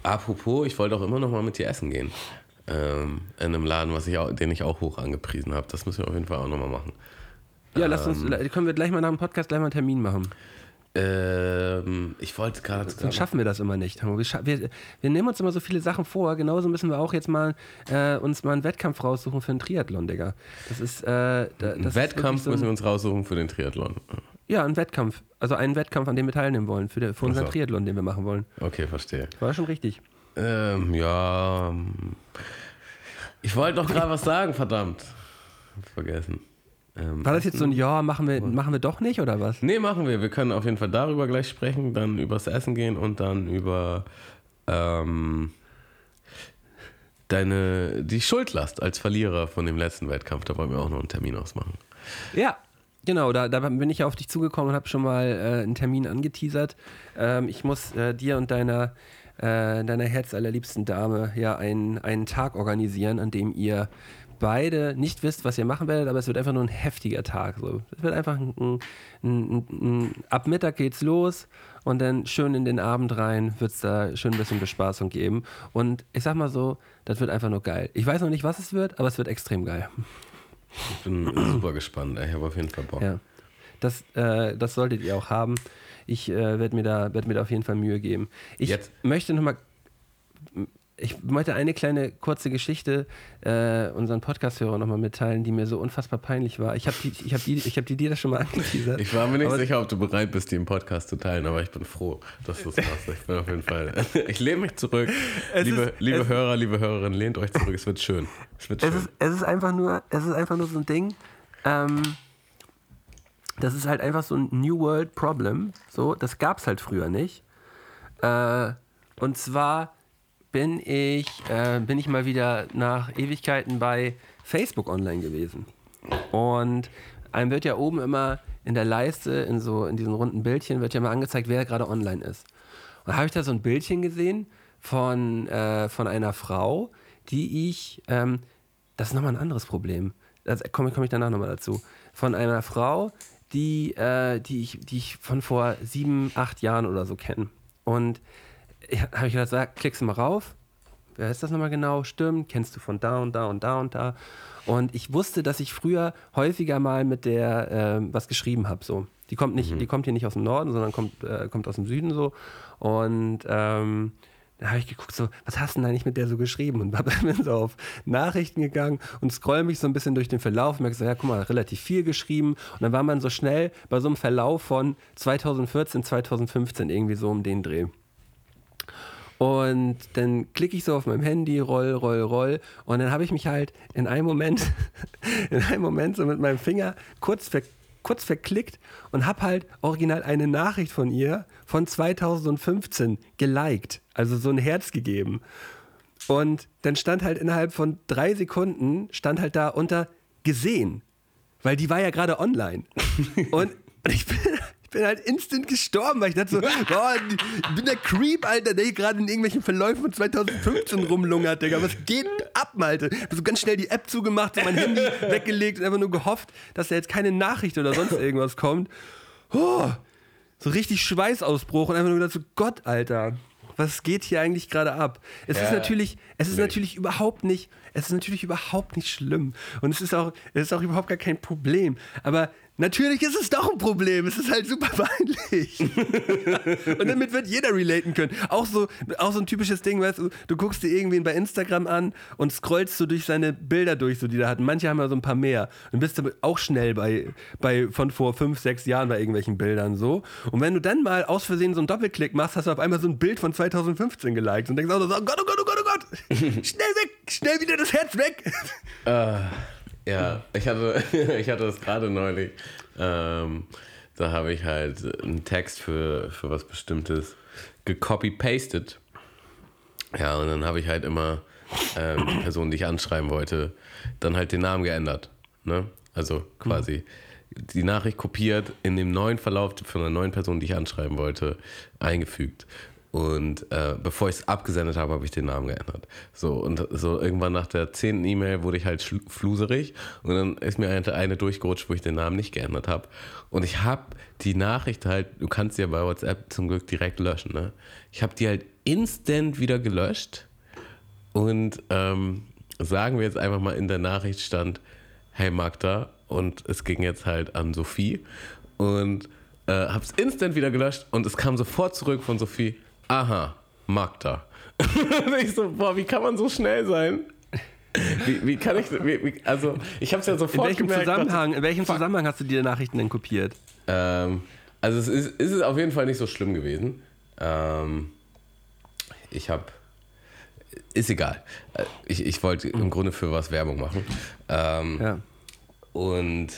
apropos, ich wollte auch immer noch mal mit dir essen gehen. Ähm, in einem Laden, was ich auch, den ich auch hoch angepriesen habe. Das müssen wir auf jeden Fall auch noch mal machen. ja, lass uns, ähm, können wir gleich mal nach dem Podcast gleich mal einen Termin machen. Ähm, ich wollte gerade Sonst schaffen wir das immer nicht. Wir, wir, wir nehmen uns immer so viele Sachen vor. Genauso müssen wir auch jetzt mal äh, uns mal einen Wettkampf raussuchen für einen Triathlon, Digga. Das ist, äh, da- das ist Wettkampf wirklich so müssen wir ein, uns raussuchen für den Triathlon. Ja, einen Wettkampf. Also einen Wettkampf, an dem wir teilnehmen wollen, für, der, für unseren so. Triathlon, den wir machen wollen. Okay, verstehe. War schon richtig. Ähm, ja. ähm, Ich wollte doch gerade was sagen, verdammt. Hab Vergessen. Ähm, War das jetzt so ein Ja, machen wir, machen wir doch nicht oder was? Nee, machen wir. Wir können auf jeden Fall darüber gleich sprechen, dann übers Essen gehen und dann über ähm, deine die Schuldlast als Verlierer von dem letzten Wettkampf. Da wollen wir auch noch einen Termin ausmachen. Ja, genau, da, da bin ich ja auf dich zugekommen und habe schon mal äh, einen Termin angeteasert. Ähm, ich muss äh, dir und deiner, äh, deiner herzallerliebsten Dame ja einen, einen Tag organisieren, an dem ihr beide nicht wisst, was ihr machen werdet, aber es wird einfach nur ein heftiger Tag. So. Es wird einfach ein, ein, ein, ein, ab Mittag geht's los und dann schön in den Abend rein wird es da schön ein bisschen Bespaßung geben. Und ich sag mal so, das wird einfach nur geil. Ich weiß noch nicht, was es wird, aber es wird extrem geil. Ich bin super gespannt. Ich habe auf jeden Fall Bock. Ja. Das, äh, das solltet ihr auch haben. Ich äh, werde mir, da, werd mir da auf jeden Fall Mühe geben. Ich Jetzt- möchte nochmal. Ich möchte eine kleine kurze Geschichte äh, unseren Podcast-Hörern nochmal mitteilen, die mir so unfassbar peinlich war. Ich habe die, ich hab die, ich hab die dir das schon mal angeteasert. Ich war mir nicht Aber- sicher, ob du bereit bist, die im Podcast zu teilen, aber ich bin froh, dass du es machst. Ich bin auf jeden Fall. Ich lehne mich zurück. liebe ist- liebe es- Hörer, liebe Hörerinnen, lehnt euch zurück. Es wird schön. Es wird Es schön. ist, es ist einfach nur, es ist einfach nur so ein Ding. Ähm, das ist halt einfach so ein New World Problem. So, das gab es halt früher nicht. Äh, und zwar bin ich, äh, bin ich mal wieder nach Ewigkeiten bei Facebook online gewesen. Und einem wird ja oben immer in der Leiste, in so in diesen runden Bildchen, wird ja mal angezeigt, wer gerade online ist. Und da habe ich da so ein Bildchen gesehen von, äh, von einer Frau, die ich, ähm, das ist nochmal ein anderes Problem. Da komme komm ich danach nochmal dazu. Von einer Frau, die, äh, die, ich, die ich von vor sieben, acht Jahren oder so kenne. Und habe ich sag, klickst du mal rauf. Wer ist das nochmal genau? Stimmt, kennst du von da und da und da und da. Und ich wusste, dass ich früher häufiger mal mit der ähm, was geschrieben habe. So. Die kommt nicht, die kommt hier nicht aus dem Norden, sondern kommt, äh, kommt aus dem Süden so. Und ähm, dann habe ich geguckt, so, was hast du denn eigentlich mit der so geschrieben? Und bin so auf Nachrichten gegangen und scroll mich so ein bisschen durch den Verlauf und merke so, ja, guck mal, relativ viel geschrieben. Und dann war man so schnell bei so einem Verlauf von 2014, 2015 irgendwie so um den Dreh. Und dann klicke ich so auf meinem Handy, roll, roll, roll. Und dann habe ich mich halt in einem Moment, in einem Moment so mit meinem Finger kurz, ver, kurz verklickt und habe halt original eine Nachricht von ihr von 2015 geliked. Also so ein Herz gegeben. Und dann stand halt innerhalb von drei Sekunden, stand halt da unter gesehen. Weil die war ja gerade online. und ich bin, bin halt instant gestorben, weil ich dachte so, boah, ich bin der Creep, Alter, der hier gerade in irgendwelchen Verläufen von 2015 rumlungert, Digga. Was geht ab, Alter? Ich habe so ganz schnell die App zugemacht, so mein Handy weggelegt und einfach nur gehofft, dass da jetzt keine Nachricht oder sonst irgendwas kommt. Oh, so richtig Schweißausbruch und einfach nur gedacht so, Gott, Alter was geht hier eigentlich gerade ab? Es ja, ist natürlich, es ist nee. natürlich überhaupt nicht, es ist natürlich überhaupt nicht schlimm und es ist auch, es ist auch überhaupt gar kein Problem. Aber Natürlich ist es doch ein Problem. Es ist halt super peinlich. und damit wird jeder relaten können. Auch so, auch so ein typisches Ding, weißt du, du guckst dir irgendwen bei Instagram an und scrollst so durch seine Bilder durch, so die da hatten. Manche haben ja so ein paar mehr. Und bist du auch schnell bei, bei von vor fünf, sechs Jahren bei irgendwelchen Bildern so. Und wenn du dann mal aus Versehen so einen Doppelklick machst, hast du auf einmal so ein Bild von 2015 geliked und denkst auch so, oh Gott, oh Gott, Gott, schnell weg, schnell wieder das Herz weg. Uh. Ja, ich hatte, ich hatte das gerade neulich. Ähm, da habe ich halt einen Text für, für was Bestimmtes gecopy-pasted. Ja, und dann habe ich halt immer ähm, die Person, die ich anschreiben wollte, dann halt den Namen geändert. Ne? Also quasi mhm. die Nachricht kopiert, in dem neuen Verlauf von einer neuen Person, die ich anschreiben wollte, eingefügt. Und äh, bevor ich es abgesendet habe, habe ich den Namen geändert. So, und so irgendwann nach der zehnten E-Mail wurde ich halt fluserig und dann ist mir eine, eine durchgerutscht, wo ich den Namen nicht geändert habe. Und ich habe die Nachricht halt, du kannst sie ja bei WhatsApp zum Glück direkt löschen, ne? Ich habe die halt instant wieder gelöscht und ähm, sagen wir jetzt einfach mal in der Nachricht stand, hey Magda, und es ging jetzt halt an Sophie und äh, habe es instant wieder gelöscht und es kam sofort zurück von Sophie, aha, Magda. ich so, boah, wie kann man so schnell sein? Wie, wie kann ich, wie, also ich habe es ja sofort in welchem gemerkt, Zusammenhang, In welchem Zusammenhang hast du die Nachrichten denn kopiert? Ähm, also es ist, ist es auf jeden Fall nicht so schlimm gewesen. Ähm, ich habe, ist egal. Äh, ich, ich wollte im Grunde für was Werbung machen. Ähm, ja. Und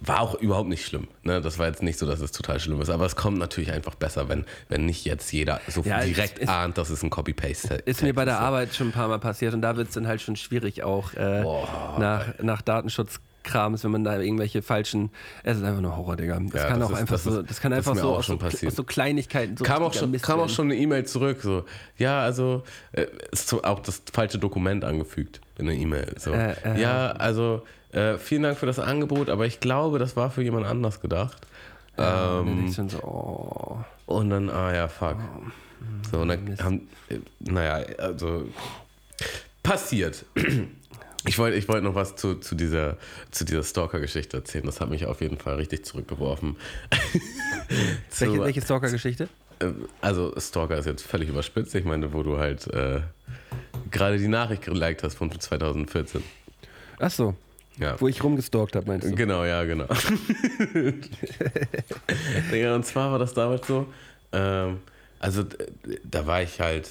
war auch überhaupt nicht schlimm. Ne? Das war jetzt nicht so, dass es total schlimm ist. Aber es kommt natürlich einfach besser, wenn, wenn nicht jetzt jeder so ja, direkt ist, ahnt, dass es ein Copy-Paste ist. Ist mir bei der Arbeit schon ein paar Mal passiert und da wird es dann halt schon schwierig auch äh, nach, nach Datenschutz Krams, wenn man da irgendwelche falschen. Es ist einfach nur Horror, Digga. Das ja, kann das auch ist, einfach das so. Das kann einfach so aus, so aus, so Kleinigkeiten. So kam, auch schon, kam auch schon eine E-Mail zurück. So, ja, also äh, ist auch das falsche Dokument angefügt in der E-Mail. So, äh, äh, ja, also äh, vielen Dank für das Angebot, aber ich glaube, das war für jemand anders gedacht. Ja, ähm, dann so, oh. Und dann, ah ja, fuck. Oh, so, und dann haben, äh, naja, also passiert. Ich wollte ich wollt noch was zu, zu dieser, zu dieser Stalker-Geschichte erzählen. Das hat mich auf jeden Fall richtig zurückgeworfen. zu, welche welche Stalker-Geschichte? Äh, also, Stalker ist jetzt völlig überspitzt. Ich meine, wo du halt äh, gerade die Nachricht geliked hast von 2014. Ach so. Ja. Wo ich rumgestalkt habe, meinst du? Genau, ja, genau. ja, und zwar war das damals so, ähm, also da war ich halt,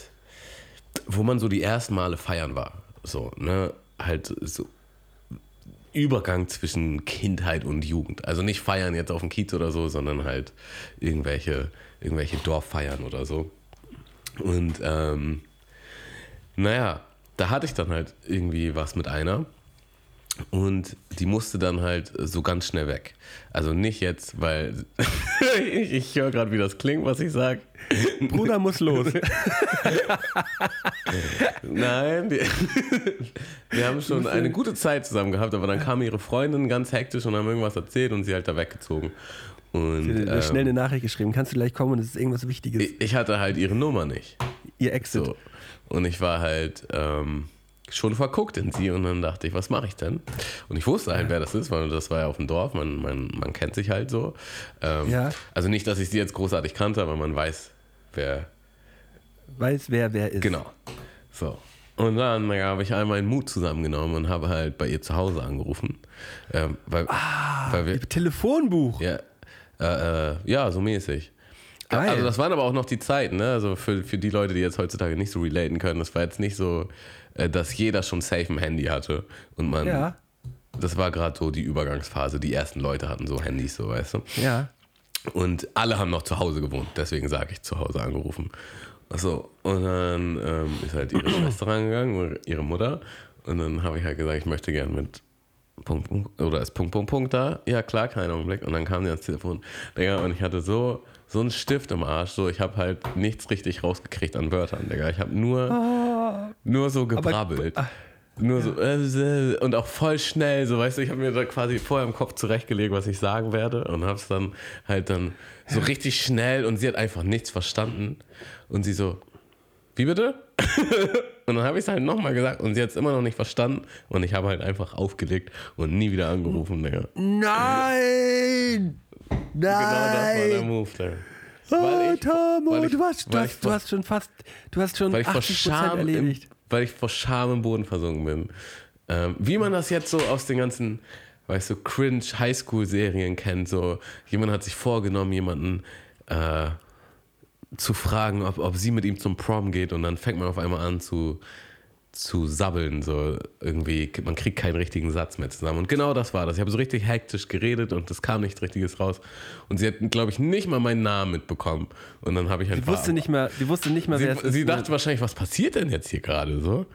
wo man so die ersten Male feiern war. So, ne? Halt so Übergang zwischen Kindheit und Jugend. Also nicht feiern jetzt auf dem Kiez oder so, sondern halt irgendwelche, irgendwelche Dorffeiern oder so. Und ähm, naja, da hatte ich dann halt irgendwie was mit einer. Und die musste dann halt so ganz schnell weg. Also nicht jetzt, weil ich, ich höre gerade, wie das klingt, was ich sage. Bruder muss los. Nein, die, wir haben schon eine gute Zeit zusammen gehabt, aber dann kam ihre Freundin ganz hektisch und haben irgendwas erzählt und sie halt da weggezogen. Und, sie hat ähm, schnell eine Nachricht geschrieben. Kannst du gleich kommen und es ist irgendwas Wichtiges? Ich hatte halt ihre Nummer nicht. Ihr Exit. So. Und ich war halt. Ähm, schon verguckt in sie und dann dachte ich, was mache ich denn? Und ich wusste halt, wer das ist, weil das war ja auf dem Dorf, man, man, man kennt sich halt so. Ähm, ja. Also nicht, dass ich sie jetzt großartig kannte, aber man weiß, wer, weiß, wer wer ist. Genau. So. Und dann naja, habe ich all meinen Mut zusammengenommen und habe halt bei ihr zu Hause angerufen. Ähm, weil, weil wir, Telefonbuch. ja, äh, äh, ja, so mäßig. Geil. Also das waren aber auch noch die Zeiten, ne? Also für, für die Leute, die jetzt heutzutage nicht so relaten können, das war jetzt nicht so, äh, dass jeder schon safe ein Handy hatte. Und man, Ja, das war gerade so die Übergangsphase. Die ersten Leute hatten so Handys, so weißt du. ja. Und alle haben noch zu Hause gewohnt, deswegen sage ich zu Hause angerufen. Achso, und dann ähm, ist halt ihre Schwester rangegangen, oder ihre Mutter. Und dann habe ich halt gesagt, ich möchte gern mit Punkt, Punkt, oder ist Punkt, Punkt, Punkt da? Ja, klar, kein Augenblick. Und dann kam die ans Telefon. Digga, und ich hatte so, so einen Stift im Arsch, so, ich habe halt nichts richtig rausgekriegt an Wörtern, Digga. Ich habe nur, nur so gebrabbelt. nur so, äh, und auch voll schnell, so, weißt du, ich habe mir da quasi vorher im Kopf zurechtgelegt, was ich sagen werde und habe es dann halt dann so richtig schnell und sie hat einfach nichts verstanden. Und sie so, wie bitte? und dann habe ich es halt nochmal gesagt und sie hat es immer noch nicht verstanden und ich habe halt einfach aufgelegt und nie wieder angerufen, Digga. Nein! Genau das war der Nein! Move, Digga. Oh, Weil ich- Tamo, weil ich- du, hast, du, hast, ich- du hast schon fast, du hast schon weil ich vor 80 Scham, im, erledigt. weil ich vor Scham im Boden versunken bin. Ähm, wie man das jetzt so aus den ganzen, weißt du, cringe Highschool-Serien kennt, so jemand hat sich vorgenommen, jemanden äh, zu fragen, ob, ob sie mit ihm zum Prom geht und dann fängt man auf einmal an zu zu sabbeln, so irgendwie, man kriegt keinen richtigen Satz mehr zusammen. Und genau das war das. Ich habe so richtig hektisch geredet und es kam nichts Richtiges raus. Und sie hat, glaube ich, nicht mal meinen Namen mitbekommen. Und dann habe ich einfach. wusste nicht mehr, die wusste nicht mehr, wer es Sie, ist. sie dachte wahrscheinlich, was passiert denn jetzt hier gerade so?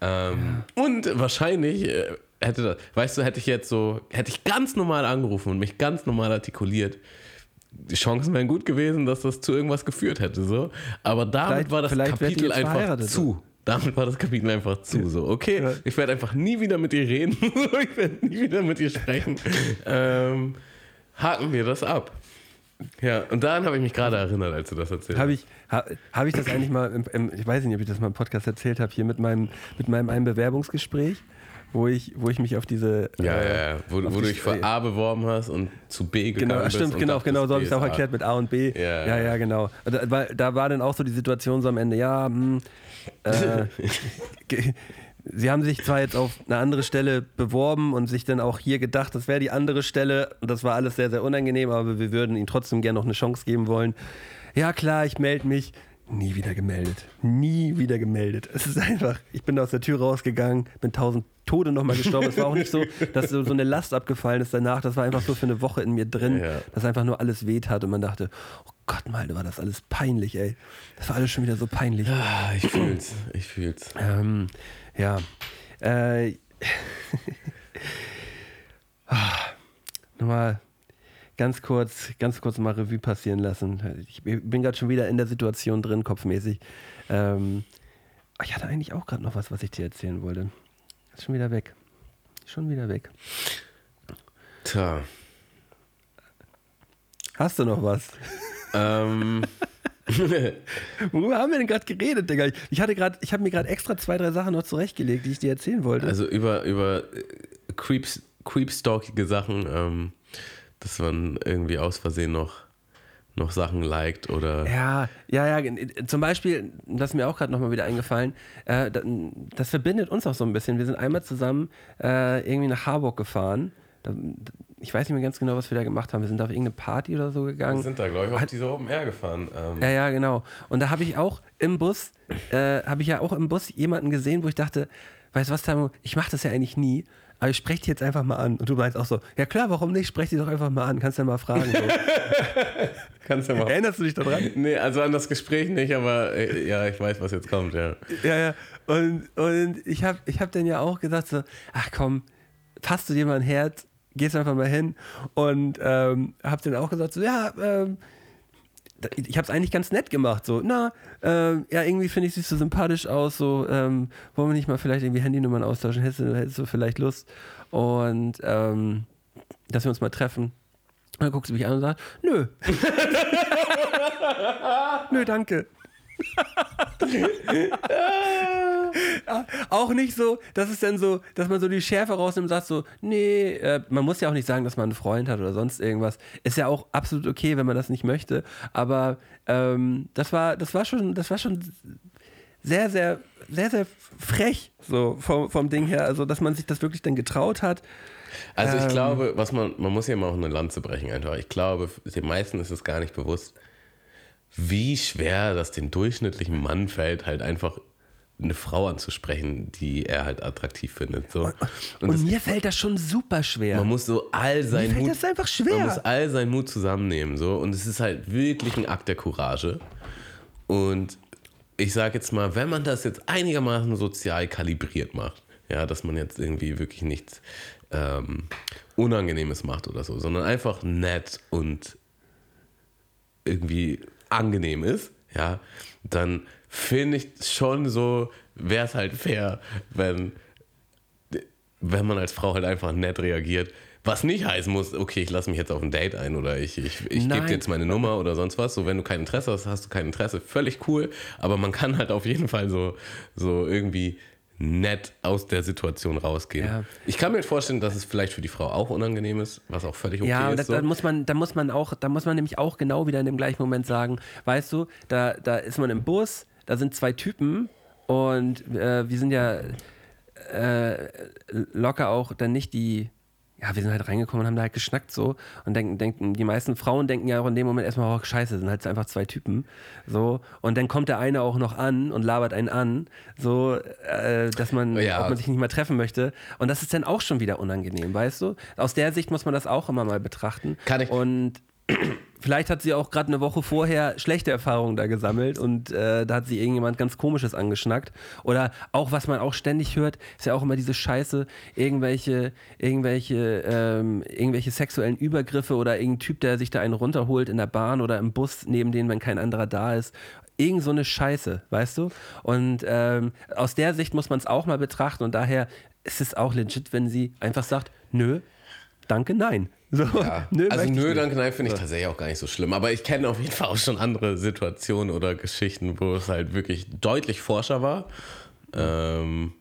Ähm, Und wahrscheinlich äh, hätte das, weißt du, hätte ich jetzt so, hätte ich ganz normal angerufen und mich ganz normal artikuliert, die Chancen wären gut gewesen, dass das zu irgendwas geführt hätte. So. Aber damit Vielleicht- war das Kapitel einfach zu. Damit war das Kapitel einfach zu. So, okay, Ja. ich werde einfach nie wieder mit ihr reden. ich werde nie wieder mit ihr sprechen. ähm, haken wir das ab. Ja, und daran habe ich mich gerade erinnert, als du das erzählt Habe ich, ha, hab ich das eigentlich mal, im, im, ich weiß nicht, ob ich das mal im Podcast erzählt habe, hier mit meinem, mit meinem einem Bewerbungsgespräch, wo ich, wo ich mich auf diese. Ja, äh, ja, ja. Wo, wo du dich für A beworben hast und zu B gegangen Genau, bist. stimmt, genau, genau, so habe ich es auch erklärt mit A und B. Ja, ja, ja. genau. Da, weil, da war dann auch so die Situation so am Ende, ja, hm, äh, Sie haben sich zwar jetzt auf eine andere Stelle beworben und sich dann auch hier gedacht, das wäre die andere Stelle und das war alles sehr, sehr unangenehm, aber wir würden Ihnen trotzdem gerne noch eine Chance geben wollen. Ja, klar, ich melde mich. Nie wieder gemeldet. Nie wieder gemeldet. Es ist einfach, ich bin aus der Tür rausgegangen, bin tausend Tode nochmal gestorben. es war auch nicht so, dass so, so eine Last abgefallen ist danach. Das war einfach so für eine Woche in mir drin, Ja. dass einfach nur alles weht hat und man dachte, oh Gott, Malte, war das alles peinlich, ey. Das war alles schon wieder so peinlich. Ah, ich fühl's, ich fühl's. Ähm, ja. Äh, ah, nochmal ganz kurz, ganz kurz mal Revue passieren lassen. Ich bin gerade schon wieder in der Situation drin, kopfmäßig. Ähm, ich hatte eigentlich auch gerade noch was, was ich dir erzählen wollte. Ist schon wieder weg. Schon wieder weg. Tja. Hast du noch was? Ähm, Worüber haben wir denn gerade geredet, Digga? Ich hatte gerade, ich habe mir gerade extra zwei, drei Sachen noch zurechtgelegt, die ich dir erzählen wollte. also über, über äh, Creeps, Creepstalkige Sachen, ähm, dass man irgendwie aus Versehen noch, noch Sachen liked oder. Ja, ja, ja. Zum Beispiel, das ist mir auch gerade nochmal wieder eingefallen, äh, da- das verbindet uns auch so ein bisschen. Wir sind einmal zusammen äh, irgendwie nach Harburg gefahren. Da, ich weiß nicht mehr ganz genau, was wir da gemacht haben. Wir sind auf irgendeine Party oder so Wir gegangen. sind da, glaube ich, auf diese Open Air gefahren. Ähm, Ja, ja, genau. Und da habe ich auch im Bus, äh, habe ich ja auch im Bus jemanden gesehen, wo ich dachte, weißt du was, Tamo, ich mache das ja eigentlich nie, aber ich spreche die jetzt einfach mal an. Und du meinst auch so, ja klar, warum nicht? Sprech die doch einfach mal an, kannst ja mal fragen. So. Kannst ja mal. Erinnerst du dich daran? Nee, also an das Gespräch nicht, aber äh, ja, ich weiß, was jetzt kommt, ja. Ja, ja. Und, und ich habe ich hab dann ja auch gesagt so, ach komm, passt du dir mal ein Herz, gehst einfach mal hin. Und ähm, habe dann auch gesagt so, ja, ähm, ich habe es eigentlich ganz nett gemacht, so, na, ähm, ja, irgendwie finde ich, siehst du sympathisch aus, so, ähm, wollen wir nicht mal vielleicht irgendwie Handynummern austauschen, hättest du, hättest du vielleicht Lust und ähm, dass wir uns mal treffen. Und dann guckst du mich an und sagst, nö. nö, danke. Auch nicht so, dass es dann so, dass man so die Schärfe rausnimmt und sagt so, nee, äh, man muss ja auch nicht sagen, dass man einen Freund hat oder sonst irgendwas. Ist ja auch absolut okay, wenn man das nicht möchte. Aber ähm, das war, das war schon, das war schon sehr, sehr, sehr, sehr frech, so vom, vom Ding her. Also, dass man sich das wirklich dann getraut hat. Also ich Ähm. glaube, was man, man muss ja mal auch eine Lanze brechen einfach. Ich glaube, den meisten ist es gar nicht bewusst, wie schwer das den durchschnittlichen Mann fällt, halt einfach eine Frau anzusprechen, die er halt attraktiv findet. So. Und, Und, das, mir fällt das schon super schwer. man muss so all mir sein fällt Mut, das einfach schwer. man muss all seinen Mut zusammennehmen. So. Und es ist halt wirklich ein Akt der Courage. Und ich sage jetzt mal, wenn man das jetzt einigermaßen sozial kalibriert macht, ja, dass man jetzt irgendwie wirklich nichts ähm, Unangenehmes macht oder so, sondern einfach nett und irgendwie angenehm ist, ja, dann finde ich schon so, wäre es halt fair, wenn, wenn man als Frau halt einfach nett reagiert. Was nicht heißen muss, okay, ich lasse mich jetzt auf ein Date ein oder ich, ich, ich gebe dir jetzt meine Nummer oder sonst was. So, wenn du kein Interesse hast, hast du kein Interesse. Völlig cool. Aber man kann halt auf jeden Fall so, so irgendwie nett aus der Situation rausgehen. Ja. Ich kann mir vorstellen, dass es vielleicht für die Frau auch unangenehm ist, was auch völlig okay ja, ist. das, so. da muss man, da muss man auch, da muss man nämlich auch genau wieder in dem gleichen Moment sagen, weißt du, da, da ist man im Bus, da sind zwei Typen und äh, wir sind ja äh, locker auch dann nicht die, ja, wir sind halt reingekommen und haben da halt geschnackt so und denken, denken, die meisten Frauen denken ja auch in dem Moment erstmal, oh scheiße, sind halt einfach zwei Typen. So, und dann kommt der eine auch noch an und labert einen an, so, äh, dass man, Ja. ob man sich nicht mehr treffen möchte. Und das ist dann auch schon wieder unangenehm, weißt du? Aus der Sicht muss man das auch immer mal betrachten. Kann ich- Und vielleicht hat sie auch gerade eine Woche vorher schlechte Erfahrungen da gesammelt und äh, da hat sie irgendjemand ganz Komisches angeschnackt. Oder auch, was man auch ständig hört, ist ja auch immer diese Scheiße, irgendwelche, irgendwelche, ähm, irgendwelche sexuellen Übergriffe oder irgendein Typ, der sich da einen runterholt in der Bahn oder im Bus neben denen, wenn kein anderer da ist. Irgend so eine Scheiße, weißt du? Und ähm, aus der Sicht muss man es auch mal betrachten und daher ist es auch legit, wenn sie einfach sagt, nö, danke, nein. So, Ja. nö, also nö, nicht. danke, nein, finde ich tatsächlich auch gar nicht so schlimm. Aber ich kenne auf jeden Fall auch schon andere Situationen oder Geschichten, wo es halt wirklich deutlich forscher war. Ähm,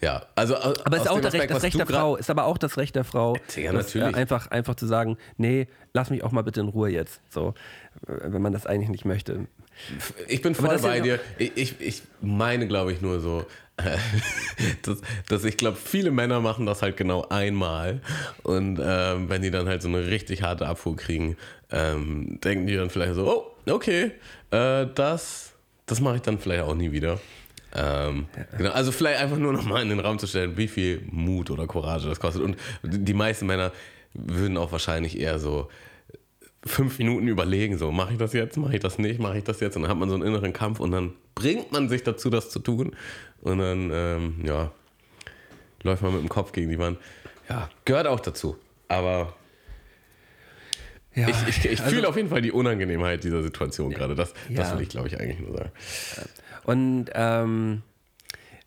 ja, also Aber es ist auch das Recht, das Recht der Frau, ist aber auch das Recht der Frau, Ja, das, natürlich. Äh, einfach, einfach zu sagen, nee, lass mich auch mal bitte in Ruhe jetzt. So, äh, wenn man das eigentlich nicht möchte. Ich bin voll bei ja dir. Ich, ich, ich meine, glaube ich, nur so, dass, dass ich glaube, viele Männer machen das halt genau einmal. Und ähm, wenn die dann halt so eine richtig harte Abfuhr kriegen, ähm, denken die dann vielleicht so, oh, okay, äh, das, das mache ich dann vielleicht auch nie wieder. Ähm, genau, also vielleicht einfach nur nochmal in den Raum zu stellen, wie viel Mut oder Courage das kostet. Und die meisten Männer würden auch wahrscheinlich eher so fünf Minuten überlegen, so mache ich das jetzt, mache ich das nicht, mache ich das jetzt und dann hat man so einen inneren Kampf und dann bringt man sich dazu, das zu tun und dann, ähm, ja, läuft man mit dem Kopf gegen die Wand. Ja, gehört auch dazu, aber Ja, ich, ich, ich also- fühle auf jeden Fall die Unangenehmheit dieser Situation gerade, das, das Ja. will ich glaube ich eigentlich nur sagen. Und ähm,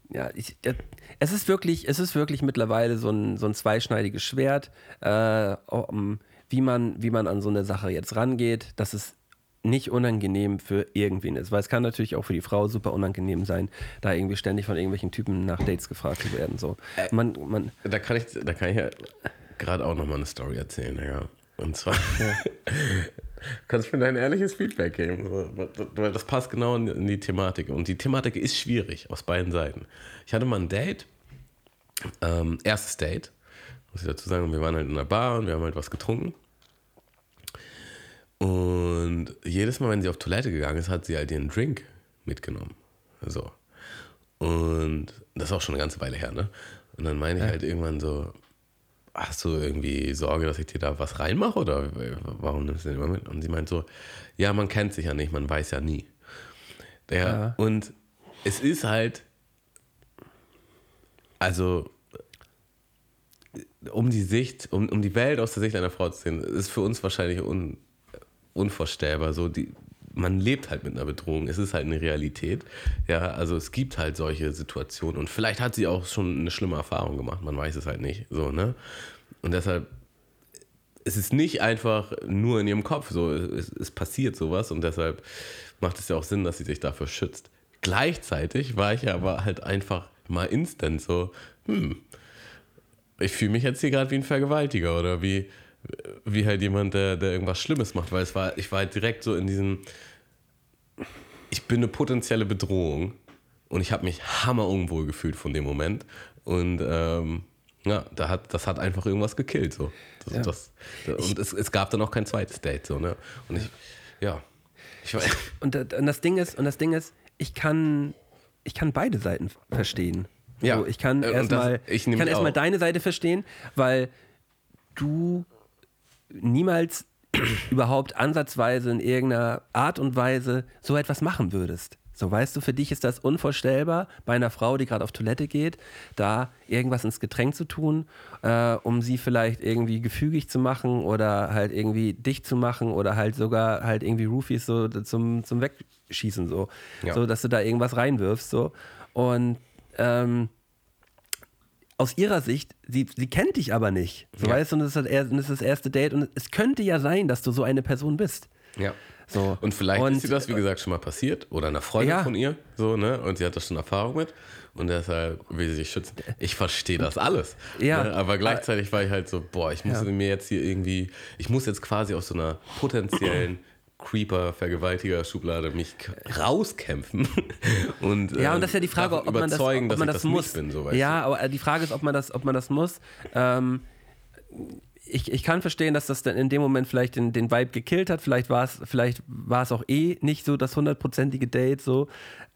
ja, ich, ja, es ist wirklich, es ist wirklich mittlerweile so ein, so ein zweischneidiges Schwert, äh, um, wie, man, wie man an so eine Sache jetzt rangeht, dass es nicht unangenehm für irgendwen ist. Weil es kann natürlich auch für die Frau super unangenehm sein, da irgendwie ständig von irgendwelchen Typen nach Dates gefragt zu werden. So. Man, man, Da kann ich, da kann ich ja gerade auch nochmal eine Story erzählen, ja. Und zwar, kannst du mir dein ehrliches Feedback geben, weil das passt genau in, in die Thematik. Und die Thematik ist schwierig aus beiden Seiten. Ich hatte mal ein Date, ähm, erstes Date, muss ich dazu sagen, wir waren halt in einer Bar und wir haben halt was getrunken. Und jedes Mal, wenn sie auf Toilette gegangen ist, hat sie halt ihren Drink mitgenommen. So. Und das ist auch schon eine ganze Weile her, ne? Und dann meine ich halt irgendwann so, hast du irgendwie Sorge, dass ich dir da was reinmache oder warum nimmst du den immer mit? Und sie meint so, ja, man kennt sich ja nicht, man weiß ja nie. Der, Ja. Und es ist halt, also um die Sicht, um, um die Welt aus der Sicht einer Frau zu sehen, ist für uns wahrscheinlich un, unvorstellbar. So die, man lebt halt mit einer Bedrohung. Es ist halt eine Realität. Ja, also es gibt halt solche Situationen und vielleicht hat sie auch schon eine schlimme Erfahrung gemacht. Man weiß es halt nicht. So ne. Und deshalb es ist nicht einfach nur in ihrem Kopf so, es, es passiert sowas und deshalb macht es ja auch Sinn, dass sie sich dafür schützt. Gleichzeitig war ich aber halt einfach mal instant so, hm, ich fühle mich jetzt hier gerade wie ein Vergewaltiger oder wie, wie halt jemand, der, der irgendwas Schlimmes macht, weil es war, ich war halt direkt so in diesem, ich bin eine potenzielle Bedrohung und ich habe mich hammer unwohl gefühlt von dem Moment und ähm, ja, da hat, das hat einfach irgendwas gekillt so. Das, Ja. das, und es, es gab dann auch kein zweites Date so, ne? Und ich, ja, ich war, Und, und das Ding ist, und das Ding ist, ich kann, ich kann beide Seiten verstehen. Ja. So, ich kann Äh, erstmal ich ich kann auch. deine Seite verstehen, weil du niemals überhaupt ansatzweise in irgendeiner Art und Weise so etwas machen würdest. So, weißt du, für dich ist das unvorstellbar, bei einer Frau, die gerade auf Toilette geht, da irgendwas ins Getränk zu tun, äh, um sie vielleicht irgendwie gefügig zu machen oder halt irgendwie dicht zu machen oder halt sogar halt irgendwie Roofies so zum, zum Wegschießen, so. Ja. So, dass du da irgendwas reinwirfst, so. Und ähm, aus ihrer Sicht, sie, sie kennt dich aber nicht. So Ja. weißt du, und das, ist das, und das ist das erste Date und es könnte ja sein, dass du so eine Person bist. ja. So. Und vielleicht Und- ist dir das, wie gesagt, schon mal passiert oder einer Freundin Ja. von ihr, so, ne? Und sie hat da schon Erfahrung mit und deshalb will sie sich schützen. Ich verstehe das alles. Ja. Ne? Aber gleichzeitig war ich halt so, boah, ich muss Ja. mir jetzt hier irgendwie, ich muss jetzt quasi aus so einer potenziellen Creeper, Vergewaltiger Schublade mich rauskämpfen und Ja, und das ist ja die Frage, ob man das, überzeugen, ob man dass das ich das muss. bin, so ja, aber die Frage ist, ob man das, ob man das muss. Ähm, ich, ich kann verstehen, dass das dann in dem Moment vielleicht den, den Vibe gekillt hat. Vielleicht war es, vielleicht auch eh nicht so das hundertprozentige Date so.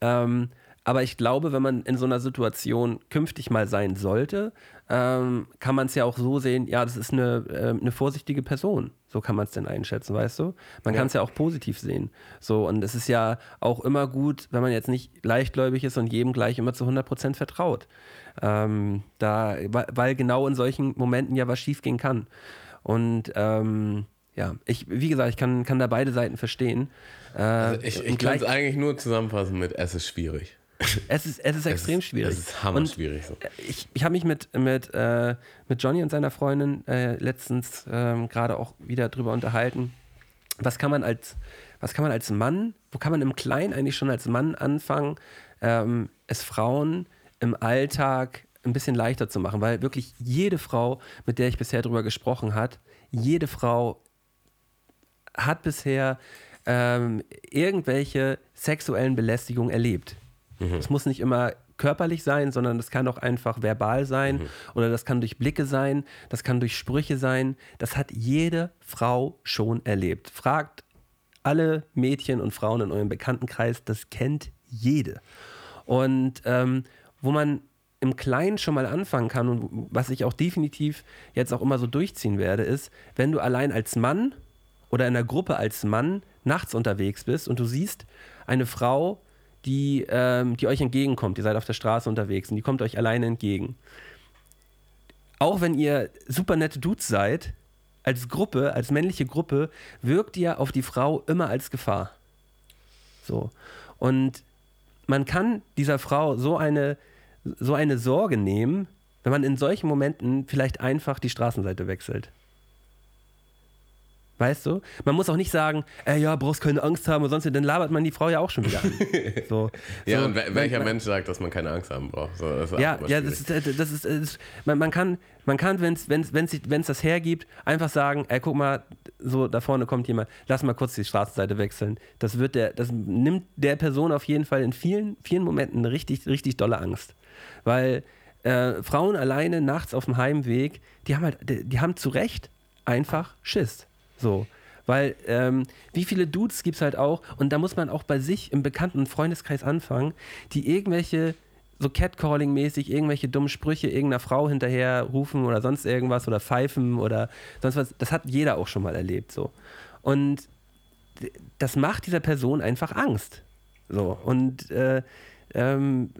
Ähm, aber ich glaube, wenn man in so einer Situation künftig mal sein sollte, ähm, kann man es ja auch so sehen, ja, das ist eine, ähm, eine vorsichtige Person. So kann man es denn einschätzen, weißt du? Man Ja. kann es ja auch positiv sehen. So, und es ist ja auch immer gut, wenn man jetzt nicht leichtgläubig ist und jedem gleich immer zu 100% vertraut. Ähm, da, weil- genau in solchen Momenten ja was schiefgehen kann. Und ähm, ja, ich, wie gesagt, ich kann, kann da beide Seiten verstehen. Äh, Also ich ich kann es eigentlich nur zusammenfassen mit, es ist schwierig. Es ist, es ist extrem es, schwierig. Es ist hammer Und schwierig. So. ich, ich habe mich mit, mit, äh, mit Johnny und seiner Freundin äh, letztens ähm, gerade auch wieder drüber unterhalten. Was kann man als, was kann man als Mann, wo kann man im Kleinen eigentlich schon als Mann anfangen, ähm, es Frauen im Alltag ein bisschen leichter zu machen? Weil wirklich jede Frau, mit der ich bisher drüber gesprochen hat, jede Frau hat bisher ähm, irgendwelche sexuellen Belästigungen erlebt. Es muss nicht immer körperlich sein, sondern das kann auch einfach verbal sein oder das kann durch Blicke sein, das kann durch Sprüche sein. Das hat jede Frau schon erlebt. Fragt alle Mädchen und Frauen in eurem Bekanntenkreis, das kennt jede. Und ähm, wo man im Kleinen schon mal anfangen kann und was ich auch definitiv jetzt auch immer so durchziehen werde, ist, wenn du allein als Mann oder in einer Gruppe als Mann nachts unterwegs bist und du siehst eine Frau, die, ähm, die euch entgegenkommt, ihr seid auf der Straße unterwegs und die kommt euch alleine entgegen. Auch wenn ihr super nette Dudes seid, als Gruppe, als männliche Gruppe, wirkt ihr auf die Frau immer als Gefahr. So. Und man kann dieser Frau so eine, so eine Sorge nehmen, wenn man in solchen Momenten vielleicht einfach die Straßenseite wechselt. Weißt du? Man muss auch nicht sagen, ey, ja, brauchst keine Angst haben oder sonst, dann labert man die Frau ja auch schon wieder an. So, Ja, so, und welcher man, Mensch sagt, dass man keine Angst haben braucht? So, das ist ja, ja, das ist, das ist, das ist man, man kann, man kann, wenn es wenn's, wenn's, wenn's das hergibt, einfach sagen, ey, guck mal, so da vorne kommt jemand, lass mal kurz die Straßenseite wechseln. Das wird der, das nimmt der Person auf jeden Fall in vielen, vielen Momenten richtig, richtig dolle Angst. Weil äh, Frauen alleine nachts auf dem Heimweg, die haben halt, die, die haben zu Recht einfach Schiss. So. Weil, ähm, wie viele Dudes gibt es halt auch, und da muss man auch bei sich im Bekannten- und Freundeskreis anfangen, die irgendwelche, so Catcalling-mäßig, irgendwelche dummen Sprüche irgendeiner Frau hinterher rufen oder sonst irgendwas oder pfeifen oder sonst was. Das hat jeder auch schon mal erlebt, so. Und das macht dieser Person einfach Angst. So. Und äh, ähm,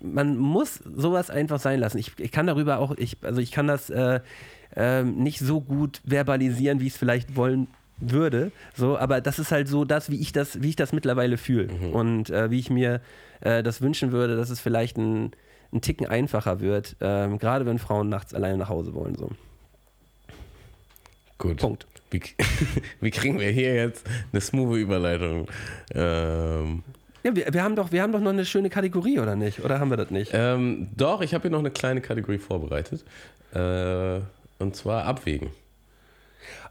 man muss sowas einfach sein lassen. Ich, ich kann darüber auch, ich, also ich kann das äh, ähm, nicht so gut verbalisieren, wie ich es vielleicht wollen würde. So, aber das ist halt so das, wie ich das, wie ich das mittlerweile fühle. Und äh, wie ich mir äh, das wünschen würde, dass es vielleicht ein, ein Ticken einfacher wird, ähm, gerade wenn Frauen nachts alleine nach Hause wollen. So. Gut. Punkt. Wie, wie kriegen wir hier jetzt eine smooth Überleitung? Ähm, Ja, wir, wir, haben doch, wir haben doch noch eine schöne Kategorie, oder nicht? Oder haben wir das nicht? Ähm, doch, ich habe hier noch eine kleine Kategorie vorbereitet. Äh, und zwar Abwägen.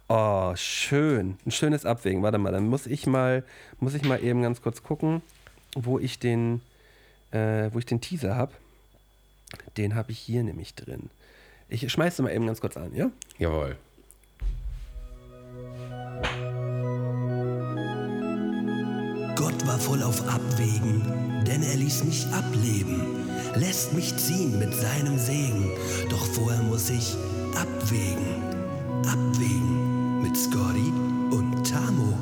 Oh, schön. Ein schönes Abwägen. Warte mal, dann muss ich mal, muss ich mal eben ganz kurz gucken, wo ich den, äh, wo ich den Teaser habe. Den habe ich hier nämlich drin. Ich schmeiße mal eben ganz kurz an, ja? Jawohl. Gott war voll auf Abwägen, denn er ließ mich ableben, lässt mich ziehen mit seinem Segen. Doch vorher muss ich abwägen, abwägen mit Scotty und Tamo.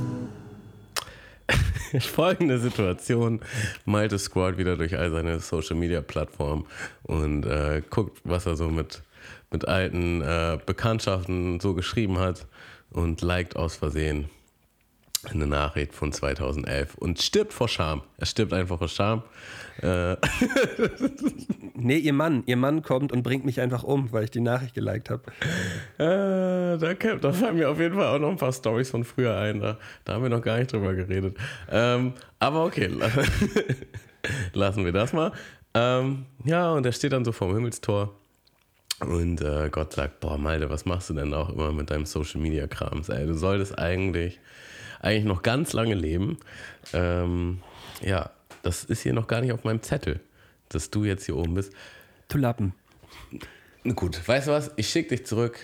Folgende Situation: Malte Squad wieder durch all seine Social Media Plattformen und äh, guckt, was er so mit, mit alten äh, Bekanntschaften so geschrieben hat und liked aus Versehen eine Nachricht von 2011 und stirbt vor Scham. Er stirbt einfach vor Scham. Äh, Nee, ihr Mann, ihr Mann kommt und bringt mich einfach um, weil ich die Nachricht geliked habe. äh, da, da fallen mir auf jeden Fall auch noch ein paar Stories von früher ein. Da, da haben wir noch gar nicht drüber geredet. Ähm, aber okay, la- lassen wir das mal. Ähm, ja, und er steht dann so vorm Himmelstor. Und äh, Gott sagt, boah, Malte, was machst du denn auch immer mit deinem Social Media Krams? Ey, du solltest eigentlich, eigentlich noch ganz lange leben. Ähm, ja, das ist hier noch gar nicht auf meinem Zettel, dass du jetzt hier oben bist. Du Lappen. Na Gut, weißt du was? Ich schicke dich zurück.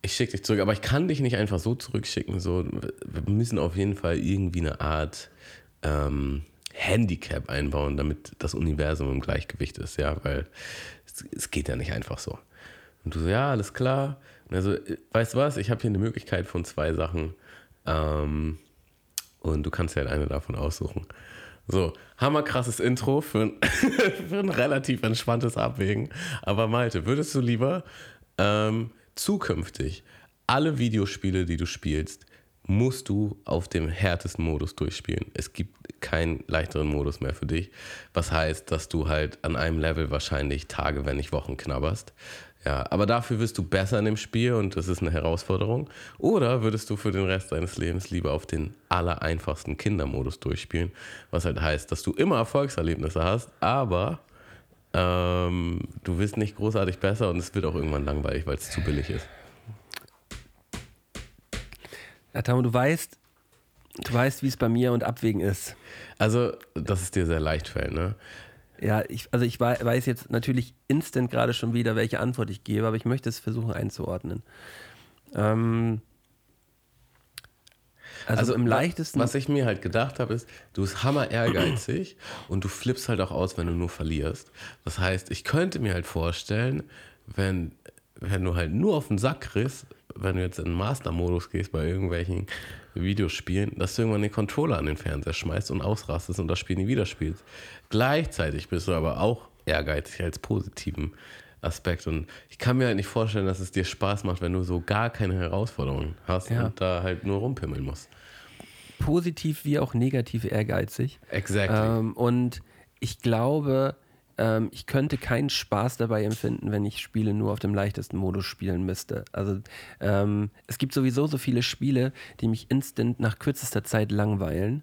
Ich schicke dich zurück, aber ich kann dich nicht einfach so zurückschicken. So, wir müssen auf jeden Fall irgendwie eine Art ähm, Handicap einbauen, damit das Universum im Gleichgewicht ist, ja, weil es, es geht ja nicht einfach so. Und du so, ja, alles klar. Und also, weißt du was? Ich habe hier eine Möglichkeit von zwei Sachen. Ähm, und du kannst ja halt eine davon aussuchen. So, hammerkrasses Intro für ein, für ein relativ entspanntes Abwägen. Aber Malte, würdest du lieber ähm, zukünftig alle Videospiele, die du spielst, musst du auf dem härtesten Modus durchspielen. Es gibt keinen leichteren Modus mehr für dich. Was heißt, dass du halt an einem Level wahrscheinlich Tage, wenn nicht Wochen knabberst. Ja, aber dafür wirst du besser in dem Spiel und das ist eine Herausforderung. Oder würdest du für den Rest deines Lebens lieber auf den allereinfachsten Kindermodus durchspielen, was halt heißt, dass du immer Erfolgserlebnisse hast, aber ähm, du wirst nicht großartig besser und es wird auch irgendwann langweilig, weil es zu billig ist. Ja, Tamo, du weißt, du weißt, wie es bei mir und Abwägen ist. Also, dass es dir sehr leicht fällt, ne? Ja, ich, also ich wei- weiß jetzt natürlich instant gerade schon wieder, welche Antwort ich gebe, aber ich möchte es versuchen einzuordnen. Ähm, also, im wa- leichtesten. Was ich mir halt gedacht habe, ist, du bist hammer ehrgeizig und du flippst halt auch aus, wenn du nur verlierst. Das heißt, ich könnte mir halt vorstellen, wenn, wenn du halt nur auf den Sack kriegst, wenn du jetzt in den Master-Modus gehst bei irgendwelchen Videospielen, dass du irgendwann den Controller an den Fernseher schmeißt und ausrastest und das Spiel nie wieder spielst. Gleichzeitig bist du aber auch ehrgeizig als positiven Aspekt. Und ich kann mir halt nicht vorstellen, dass es dir Spaß macht, wenn du so gar keine Herausforderungen hast Ja. und da halt nur rumpimmeln musst. positiv wie auch negativ ehrgeizig. Exactly. Ähm, und ich glaube, ähm, ich könnte keinen Spaß dabei empfinden, wenn ich Spiele nur auf dem leichtesten Modus spielen müsste. Also ähm, es gibt sowieso so viele Spiele, die mich instant nach kürzester Zeit langweilen.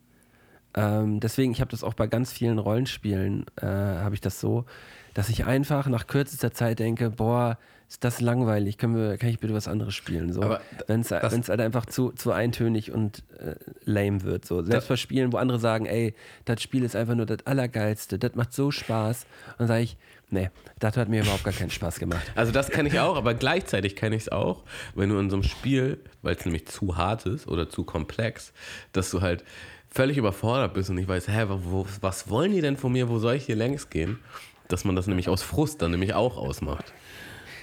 Ähm, deswegen, ich habe das auch bei ganz vielen Rollenspielen, äh, habe ich das so, dass ich einfach nach kürzester Zeit denke, boah, ist das langweilig, können wir, kann ich bitte was anderes spielen? So, wenn es halt einfach zu, zu eintönig und äh, lame wird. So. Selbst bei Spielen, wo andere sagen, ey, das Spiel ist einfach nur das Allergeilste, das macht so Spaß. Und dann sage ich, nee, das hat mir überhaupt gar keinen Spaß gemacht. Also das kenne ich auch, aber gleichzeitig kenne ich es auch, wenn du in so einem Spiel, weil es nämlich zu hart ist oder zu komplex, dass du halt völlig überfordert bist und nicht weißt, hä, wo, was wollen die denn von mir, wo soll ich hier längs gehen? Dass man das nämlich aus Frust dann nämlich auch ausmacht.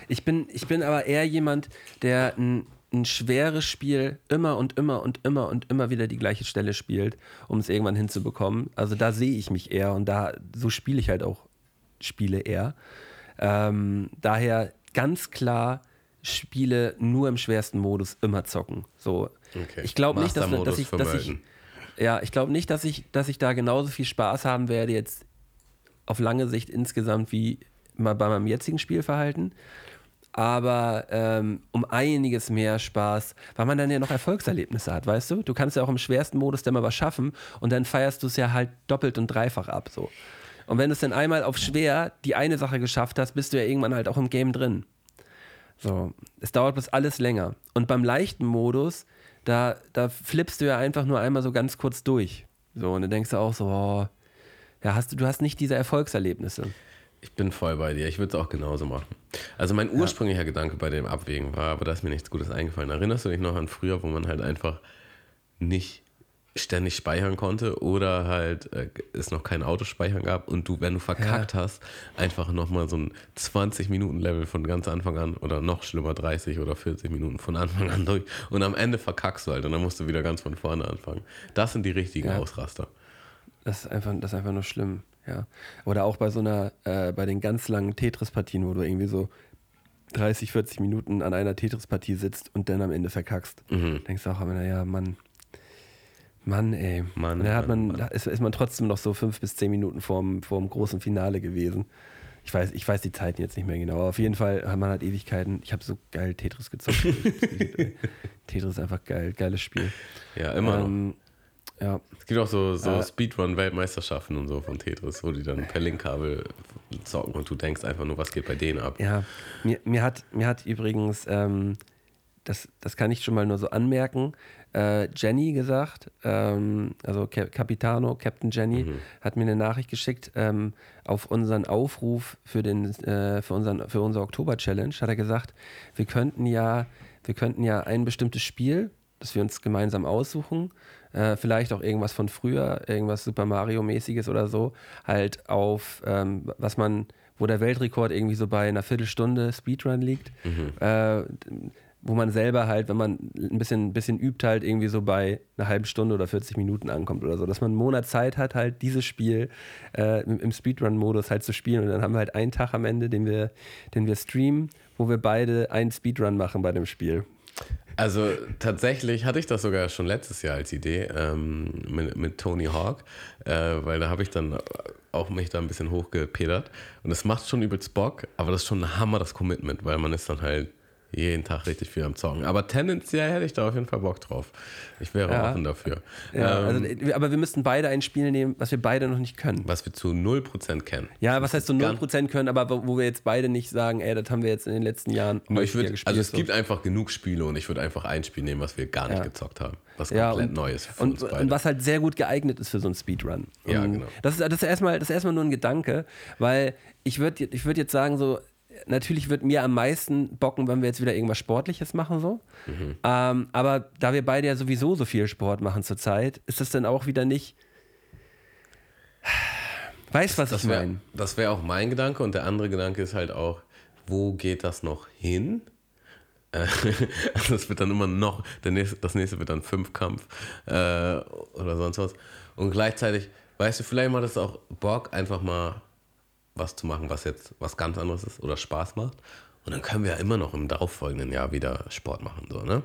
Ich bin, ich bin aber eher jemand, der ein, ein schweres Spiel immer und immer und immer und immer wieder die gleiche Stelle spielt, um es irgendwann hinzubekommen. Also da sehe ich mich eher und da so spiele ich halt auch Spiele eher. Ähm, daher ganz klar Spiele nur im schwersten Modus immer zocken. So, Okay. ich glaube nicht, dass, dass ich, dass ich ja, ich glaube nicht, dass ich, dass ich da genauso viel Spaß haben werde jetzt auf lange Sicht insgesamt wie mal bei meinem jetzigen Spielverhalten. Aber ähm, um einiges mehr Spaß, weil man dann ja noch Erfolgserlebnisse hat, weißt du? Du kannst ja auch im schwersten Modus dann mal was schaffen und dann feierst du es ja halt doppelt und dreifach ab, so. Und wenn du es dann einmal auf schwer die eine Sache geschafft hast, bist du ja irgendwann halt auch im Game drin. So, es dauert bis alles länger. Und beim leichten Modus, da, da flippst du ja einfach nur einmal so ganz kurz durch. So, und dann denkst du auch so, oh, ja, hast du, du hast nicht diese Erfolgserlebnisse. Ich bin voll bei dir. Ich würde es auch genauso machen. Also mein ursprünglicher Gedanke bei dem Abwägen war, aber da ist mir nichts Gutes eingefallen. Erinnerst du dich noch an früher, wo man halt einfach nicht ständig speichern konnte oder halt äh, es noch kein Autospeichern gab und du, wenn du verkackt hast, einfach nochmal so ein 20-Minuten-Level von ganz Anfang an oder noch schlimmer 30 oder 40 Minuten von Anfang an durch und am Ende verkackst du halt und dann musst du wieder ganz von vorne anfangen. Das sind die richtigen Ja. Ausraster. Das ist einfach, das ist einfach nur schlimm, ja. Oder auch bei so einer, äh, bei den ganz langen Tetris-Partien, wo du irgendwie so 30, 40 Minuten an einer Tetris-Partie sitzt und dann am Ende verkackst. Mhm. Denkst du auch, aber naja, Mann. Mann, ey. Mann, und dann hat man, Mann. da ist, ist man trotzdem noch so fünf bis zehn Minuten vorm, vorm großen Finale gewesen. Ich weiß, ich weiß die Zeiten jetzt nicht mehr genau, aber auf jeden Fall hat man halt Ewigkeiten. Ich habe so geil Tetris gezockt. Tetris ist einfach geil, geiles Spiel. Ja, immer noch. Ja, Es gibt auch so, so Äh. Speedrun-Weltmeisterschaften und so von Tetris, wo die dann per Linkkabel zocken und du denkst einfach nur, was geht bei denen ab. Ja, mir, mir, hat, mir hat übrigens, ähm, das, das kann ich schon mal nur so anmerken, äh, Jenny gesagt, ähm, also Cap Capitano, Captain Jenny, hat mir eine Nachricht geschickt ähm, auf unseren Aufruf für, den, äh, für, unseren, für unsere Oktober-Challenge, hat er gesagt, wir könnten ja, wir könnten ja ein bestimmtes Spiel, das wir uns gemeinsam aussuchen, äh, vielleicht auch irgendwas von früher, irgendwas Super Mario-mäßiges oder so, halt auf, ähm, was man, wo der Weltrekord irgendwie so bei einer Viertelstunde Speedrun liegt, äh, wo man selber halt, wenn man ein bisschen, bisschen übt, halt irgendwie so bei einer halben Stunde oder 40 Minuten ankommt oder so, dass man einen Monat Zeit hat, halt dieses Spiel äh, im, im Speedrun-Modus halt zu spielen. Und dann haben wir halt einen Tag am Ende, den wir, den wir streamen, wo wir beide einen Speedrun machen bei dem Spiel. Also tatsächlich hatte ich das sogar schon letztes Jahr als Idee ähm, mit, mit Tony Hawk, äh, weil da habe ich dann auch mich da ein bisschen hochgepedert. Und es macht schon übelst Bock, aber das ist schon ein Hammer das Commitment, weil man ist dann halt jeden Tag richtig viel am Zocken. Aber tendenziell hätte ich da auf jeden Fall Bock drauf. Ich wäre Ja. offen dafür. Ja, ähm, also, aber wir müssten beide ein Spiel nehmen, was wir beide noch nicht können. was wir zu 0% kennen. Ja, was heißt so Ganz- 0% können, aber wo wir jetzt beide nicht sagen, ey, das haben wir jetzt in den letzten Jahren ich würd, gespielt. also es so. gibt einfach genug Spiele und ich würde einfach ein Spiel nehmen, was wir gar nicht Ja. gezockt haben. Was komplett und, neu ist für und, uns beide. und was halt sehr gut geeignet ist für so einen Speedrun. Ja, Und genau. Das ist, das ist, erstmal, das ist erstmal nur ein Gedanke, weil ich würde ich würd jetzt sagen, so, natürlich wird mir am meisten bocken, wenn wir jetzt wieder irgendwas Sportliches machen, so. Mhm. Ähm, aber da wir beide ja sowieso so viel Sport machen zurzeit, ist das dann auch wieder nicht. Weißt was ich Das wäre meine? das wär auch mein Gedanke und der andere Gedanke ist halt auch, wo geht das noch hin? Äh, Das wird dann immer noch, nächste, das nächste wird dann Fünfkampf äh, oder sonst was. Und gleichzeitig, weißt du, vielleicht macht es auch Bock, einfach mal was zu machen, was jetzt was ganz anderes ist oder Spaß macht. Und dann können wir ja immer noch im darauffolgenden Jahr wieder Sport machen. So, ne?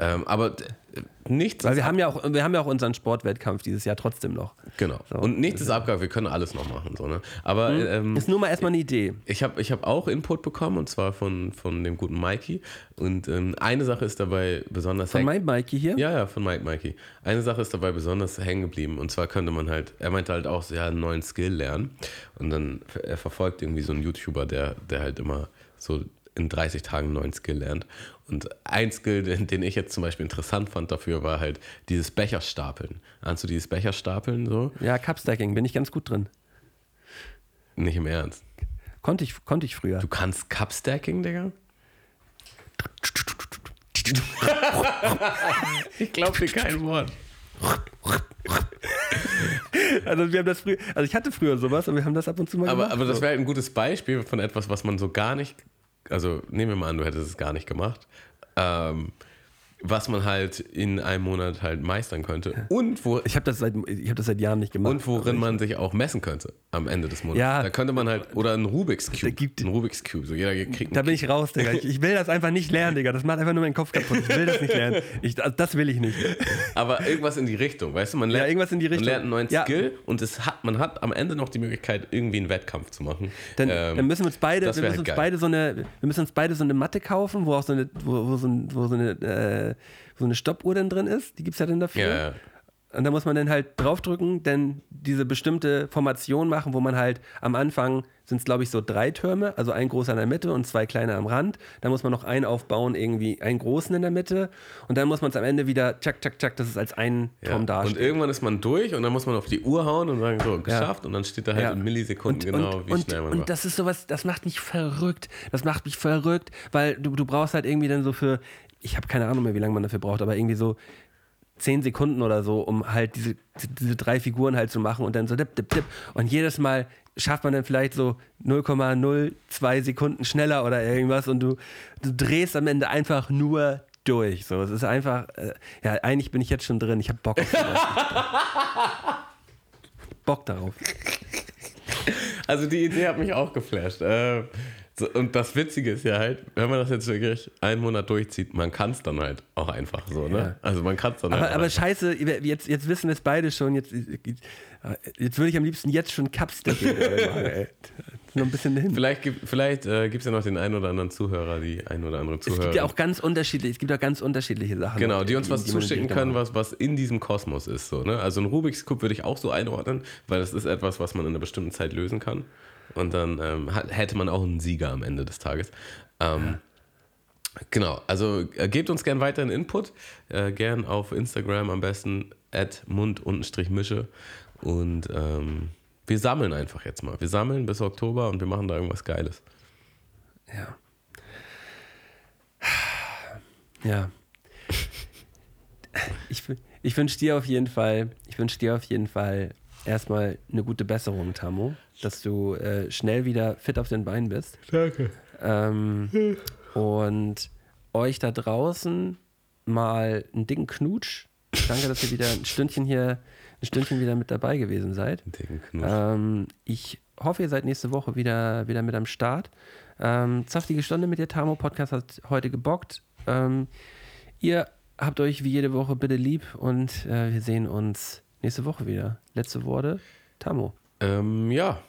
Ähm, aber äh, nichts Weil ist wir haben ja auch, wir haben ja auch unseren Sportwettkampf dieses Jahr trotzdem noch. Genau. So. Und nichts ist abgehakt, wir können alles noch machen. So, ne? Aber ähm, Ist nur mal erstmal eine Idee. ich habe ich hab auch Input bekommen und zwar von, von dem guten Mikey. Und ähm, eine Sache ist dabei besonders Von meinem Mikey hier. ja, ja, von Mike Mikey. Eine Sache ist dabei besonders hängen geblieben. Und zwar könnte man halt, er meinte halt auch, ja, einen neuen Skill lernen. Und dann, er verfolgt irgendwie so einen YouTuber, der, der halt immer so in 30 Tagen einen neuen Skill lernt. Und ein Skill, den, den ich jetzt zum Beispiel interessant fand dafür, war halt dieses Becherstapeln. Ahnst du dieses Becherstapeln so? Ja, Cupstacking, bin ich ganz gut drin. Nicht im Ernst. Konnte ich, konnte ich früher. Du kannst Cup-Stacking, Digga? ich glaube dir kein Wort. Also wir haben das früher, also ich hatte früher sowas und wir haben das ab und zu mal Aber, gemacht. aber das wäre halt ein gutes Beispiel von etwas, was man so gar nicht, also nehmen wir mal an, du hättest es gar nicht gemacht. Ähm, was man halt in einem Monat halt meistern könnte. Und, wo, Ich habe das, seit- ich hab das seit Jahren nicht gemacht. und worin man sich auch messen könnte am Ende des Monats. Ja. Da könnte man halt, oder ein Rubik's Cube. gibt- ein Rubik's Cube. So jeder kriegt Da einen bin ich raus, Digga. Ich, ich will das einfach nicht lernen, Digga. Das macht einfach nur meinen Kopf kaputt. Ich will das nicht lernen. Ich, das will ich nicht. Aber irgendwas in die Richtung, weißt du? Man lernt, irgendwas in die Richtung. Man lernt einen neuen Ja. Skill und es hat, man hat am Ende noch die Möglichkeit, irgendwie einen Wettkampf zu machen. Dann, Ähm, dann müssen wir uns beide, wir müssen uns geil. beide so eine, wir müssen uns beide so eine Matte kaufen, wo auch so eine, wo, wo so, ein, wo so eine, äh, so eine Stoppuhr dann drin ist. Die gibt es ja dann dafür. ja, ja. Und da muss man dann halt draufdrücken, dann diese bestimmte Formation machen, wo man halt am Anfang sind es, glaube ich, so drei Türme, also ein großer in der Mitte und zwei kleine am Rand. Da muss man noch einen aufbauen, irgendwie einen großen in der Mitte. Und dann muss man es am Ende wieder, tschak, tschak, tschak, dass es als einen Ja. Turm Und dasteht. irgendwann ist man durch und dann muss man auf die Uhr hauen und sagen, so, geschafft. Und dann steht da halt Ja. in Millisekunden und, genau, und, wie und, schnell man und war. das ist sowas, das macht mich verrückt. Das macht mich verrückt, weil du, du brauchst halt irgendwie dann so für, ich habe keine Ahnung mehr, wie lange man dafür braucht, aber irgendwie so zehn Sekunden oder so, um halt diese, diese drei Figuren halt zu machen und dann so dip, dip, dip. Und jedes Mal schafft man dann vielleicht so 0,02 Sekunden schneller oder irgendwas und du, du drehst am Ende einfach nur durch. So, es ist einfach, äh, ja, eigentlich bin ich jetzt schon drin. Ich habe Bock auf. Bock darauf. Also die Idee hat mich auch geflasht. Äh, und das Witzige ist ja halt, wenn man das jetzt wirklich einen Monat durchzieht, man kann es dann halt auch einfach so, ne? Ja. Also man kann es dann Aber, halt aber einfach. scheiße, jetzt, jetzt wissen es beide schon. Jetzt, jetzt würde ich am liebsten jetzt schon Cupstick machen, ey. Noch ein bisschen hin. Vielleicht gibt vielleicht, äh, gibt es ja noch den einen oder anderen Zuhörer, die ein oder andere Es Zuhörer. gibt ja auch ganz unterschiedliche, es gibt auch ganz unterschiedliche Sachen. Genau, die uns was die zuschicken können, was, was in diesem Kosmos ist. So, ne? Also ein Rubik's Cube würde ich auch so einordnen, weil das ist etwas, was man in einer bestimmten Zeit lösen kann. Und dann ähm, hätte man auch einen Sieger am Ende des Tages. Ähm, Genau, also äh, gebt uns gern weiterhin Input. Äh, gern auf Instagram am besten at mund-mische. Und ähm, wir sammeln einfach jetzt mal. Wir sammeln bis Oktober und wir machen da irgendwas Geiles. Ja. Ja. Ich, ich wünsche dir auf jeden Fall, ich wünsche dir auf jeden Fall erstmal eine gute Besserung, Tammo, dass du äh, schnell wieder fit auf den Beinen bist. Danke. Ähm, und euch da draußen mal einen dicken Knutsch. Danke, dass ihr wieder ein Stündchen hier, ein Stündchen wieder mit dabei gewesen seid. Den Knusch. Ähm, ich hoffe, ihr seid nächste Woche wieder, wieder mit am Start. Ähm, Saftige Stunde mit dir, Tamo. Podcast hat heute gebockt. Ähm, ihr habt euch wie jede Woche bitte lieb und äh, wir sehen uns nächste Woche wieder. Letzte Worte, Tamo. Ähm, ja,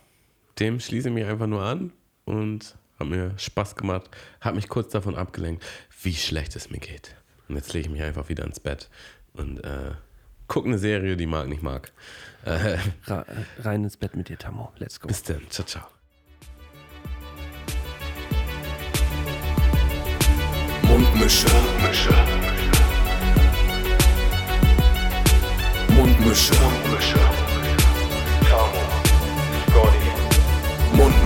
dem schließe ich mich einfach nur an und hat mir Spaß gemacht, hat mich kurz davon abgelenkt, wie schlecht es mir geht. Und jetzt lege ich mich einfach wieder ins Bett und äh, gucke eine Serie, die Marc nicht mag. Äh, rein ins Bett mit dir, Tamo. Let's go. bis dann, ciao, ciao. Mundmische. Mundmische. Mundmische. Mundmische.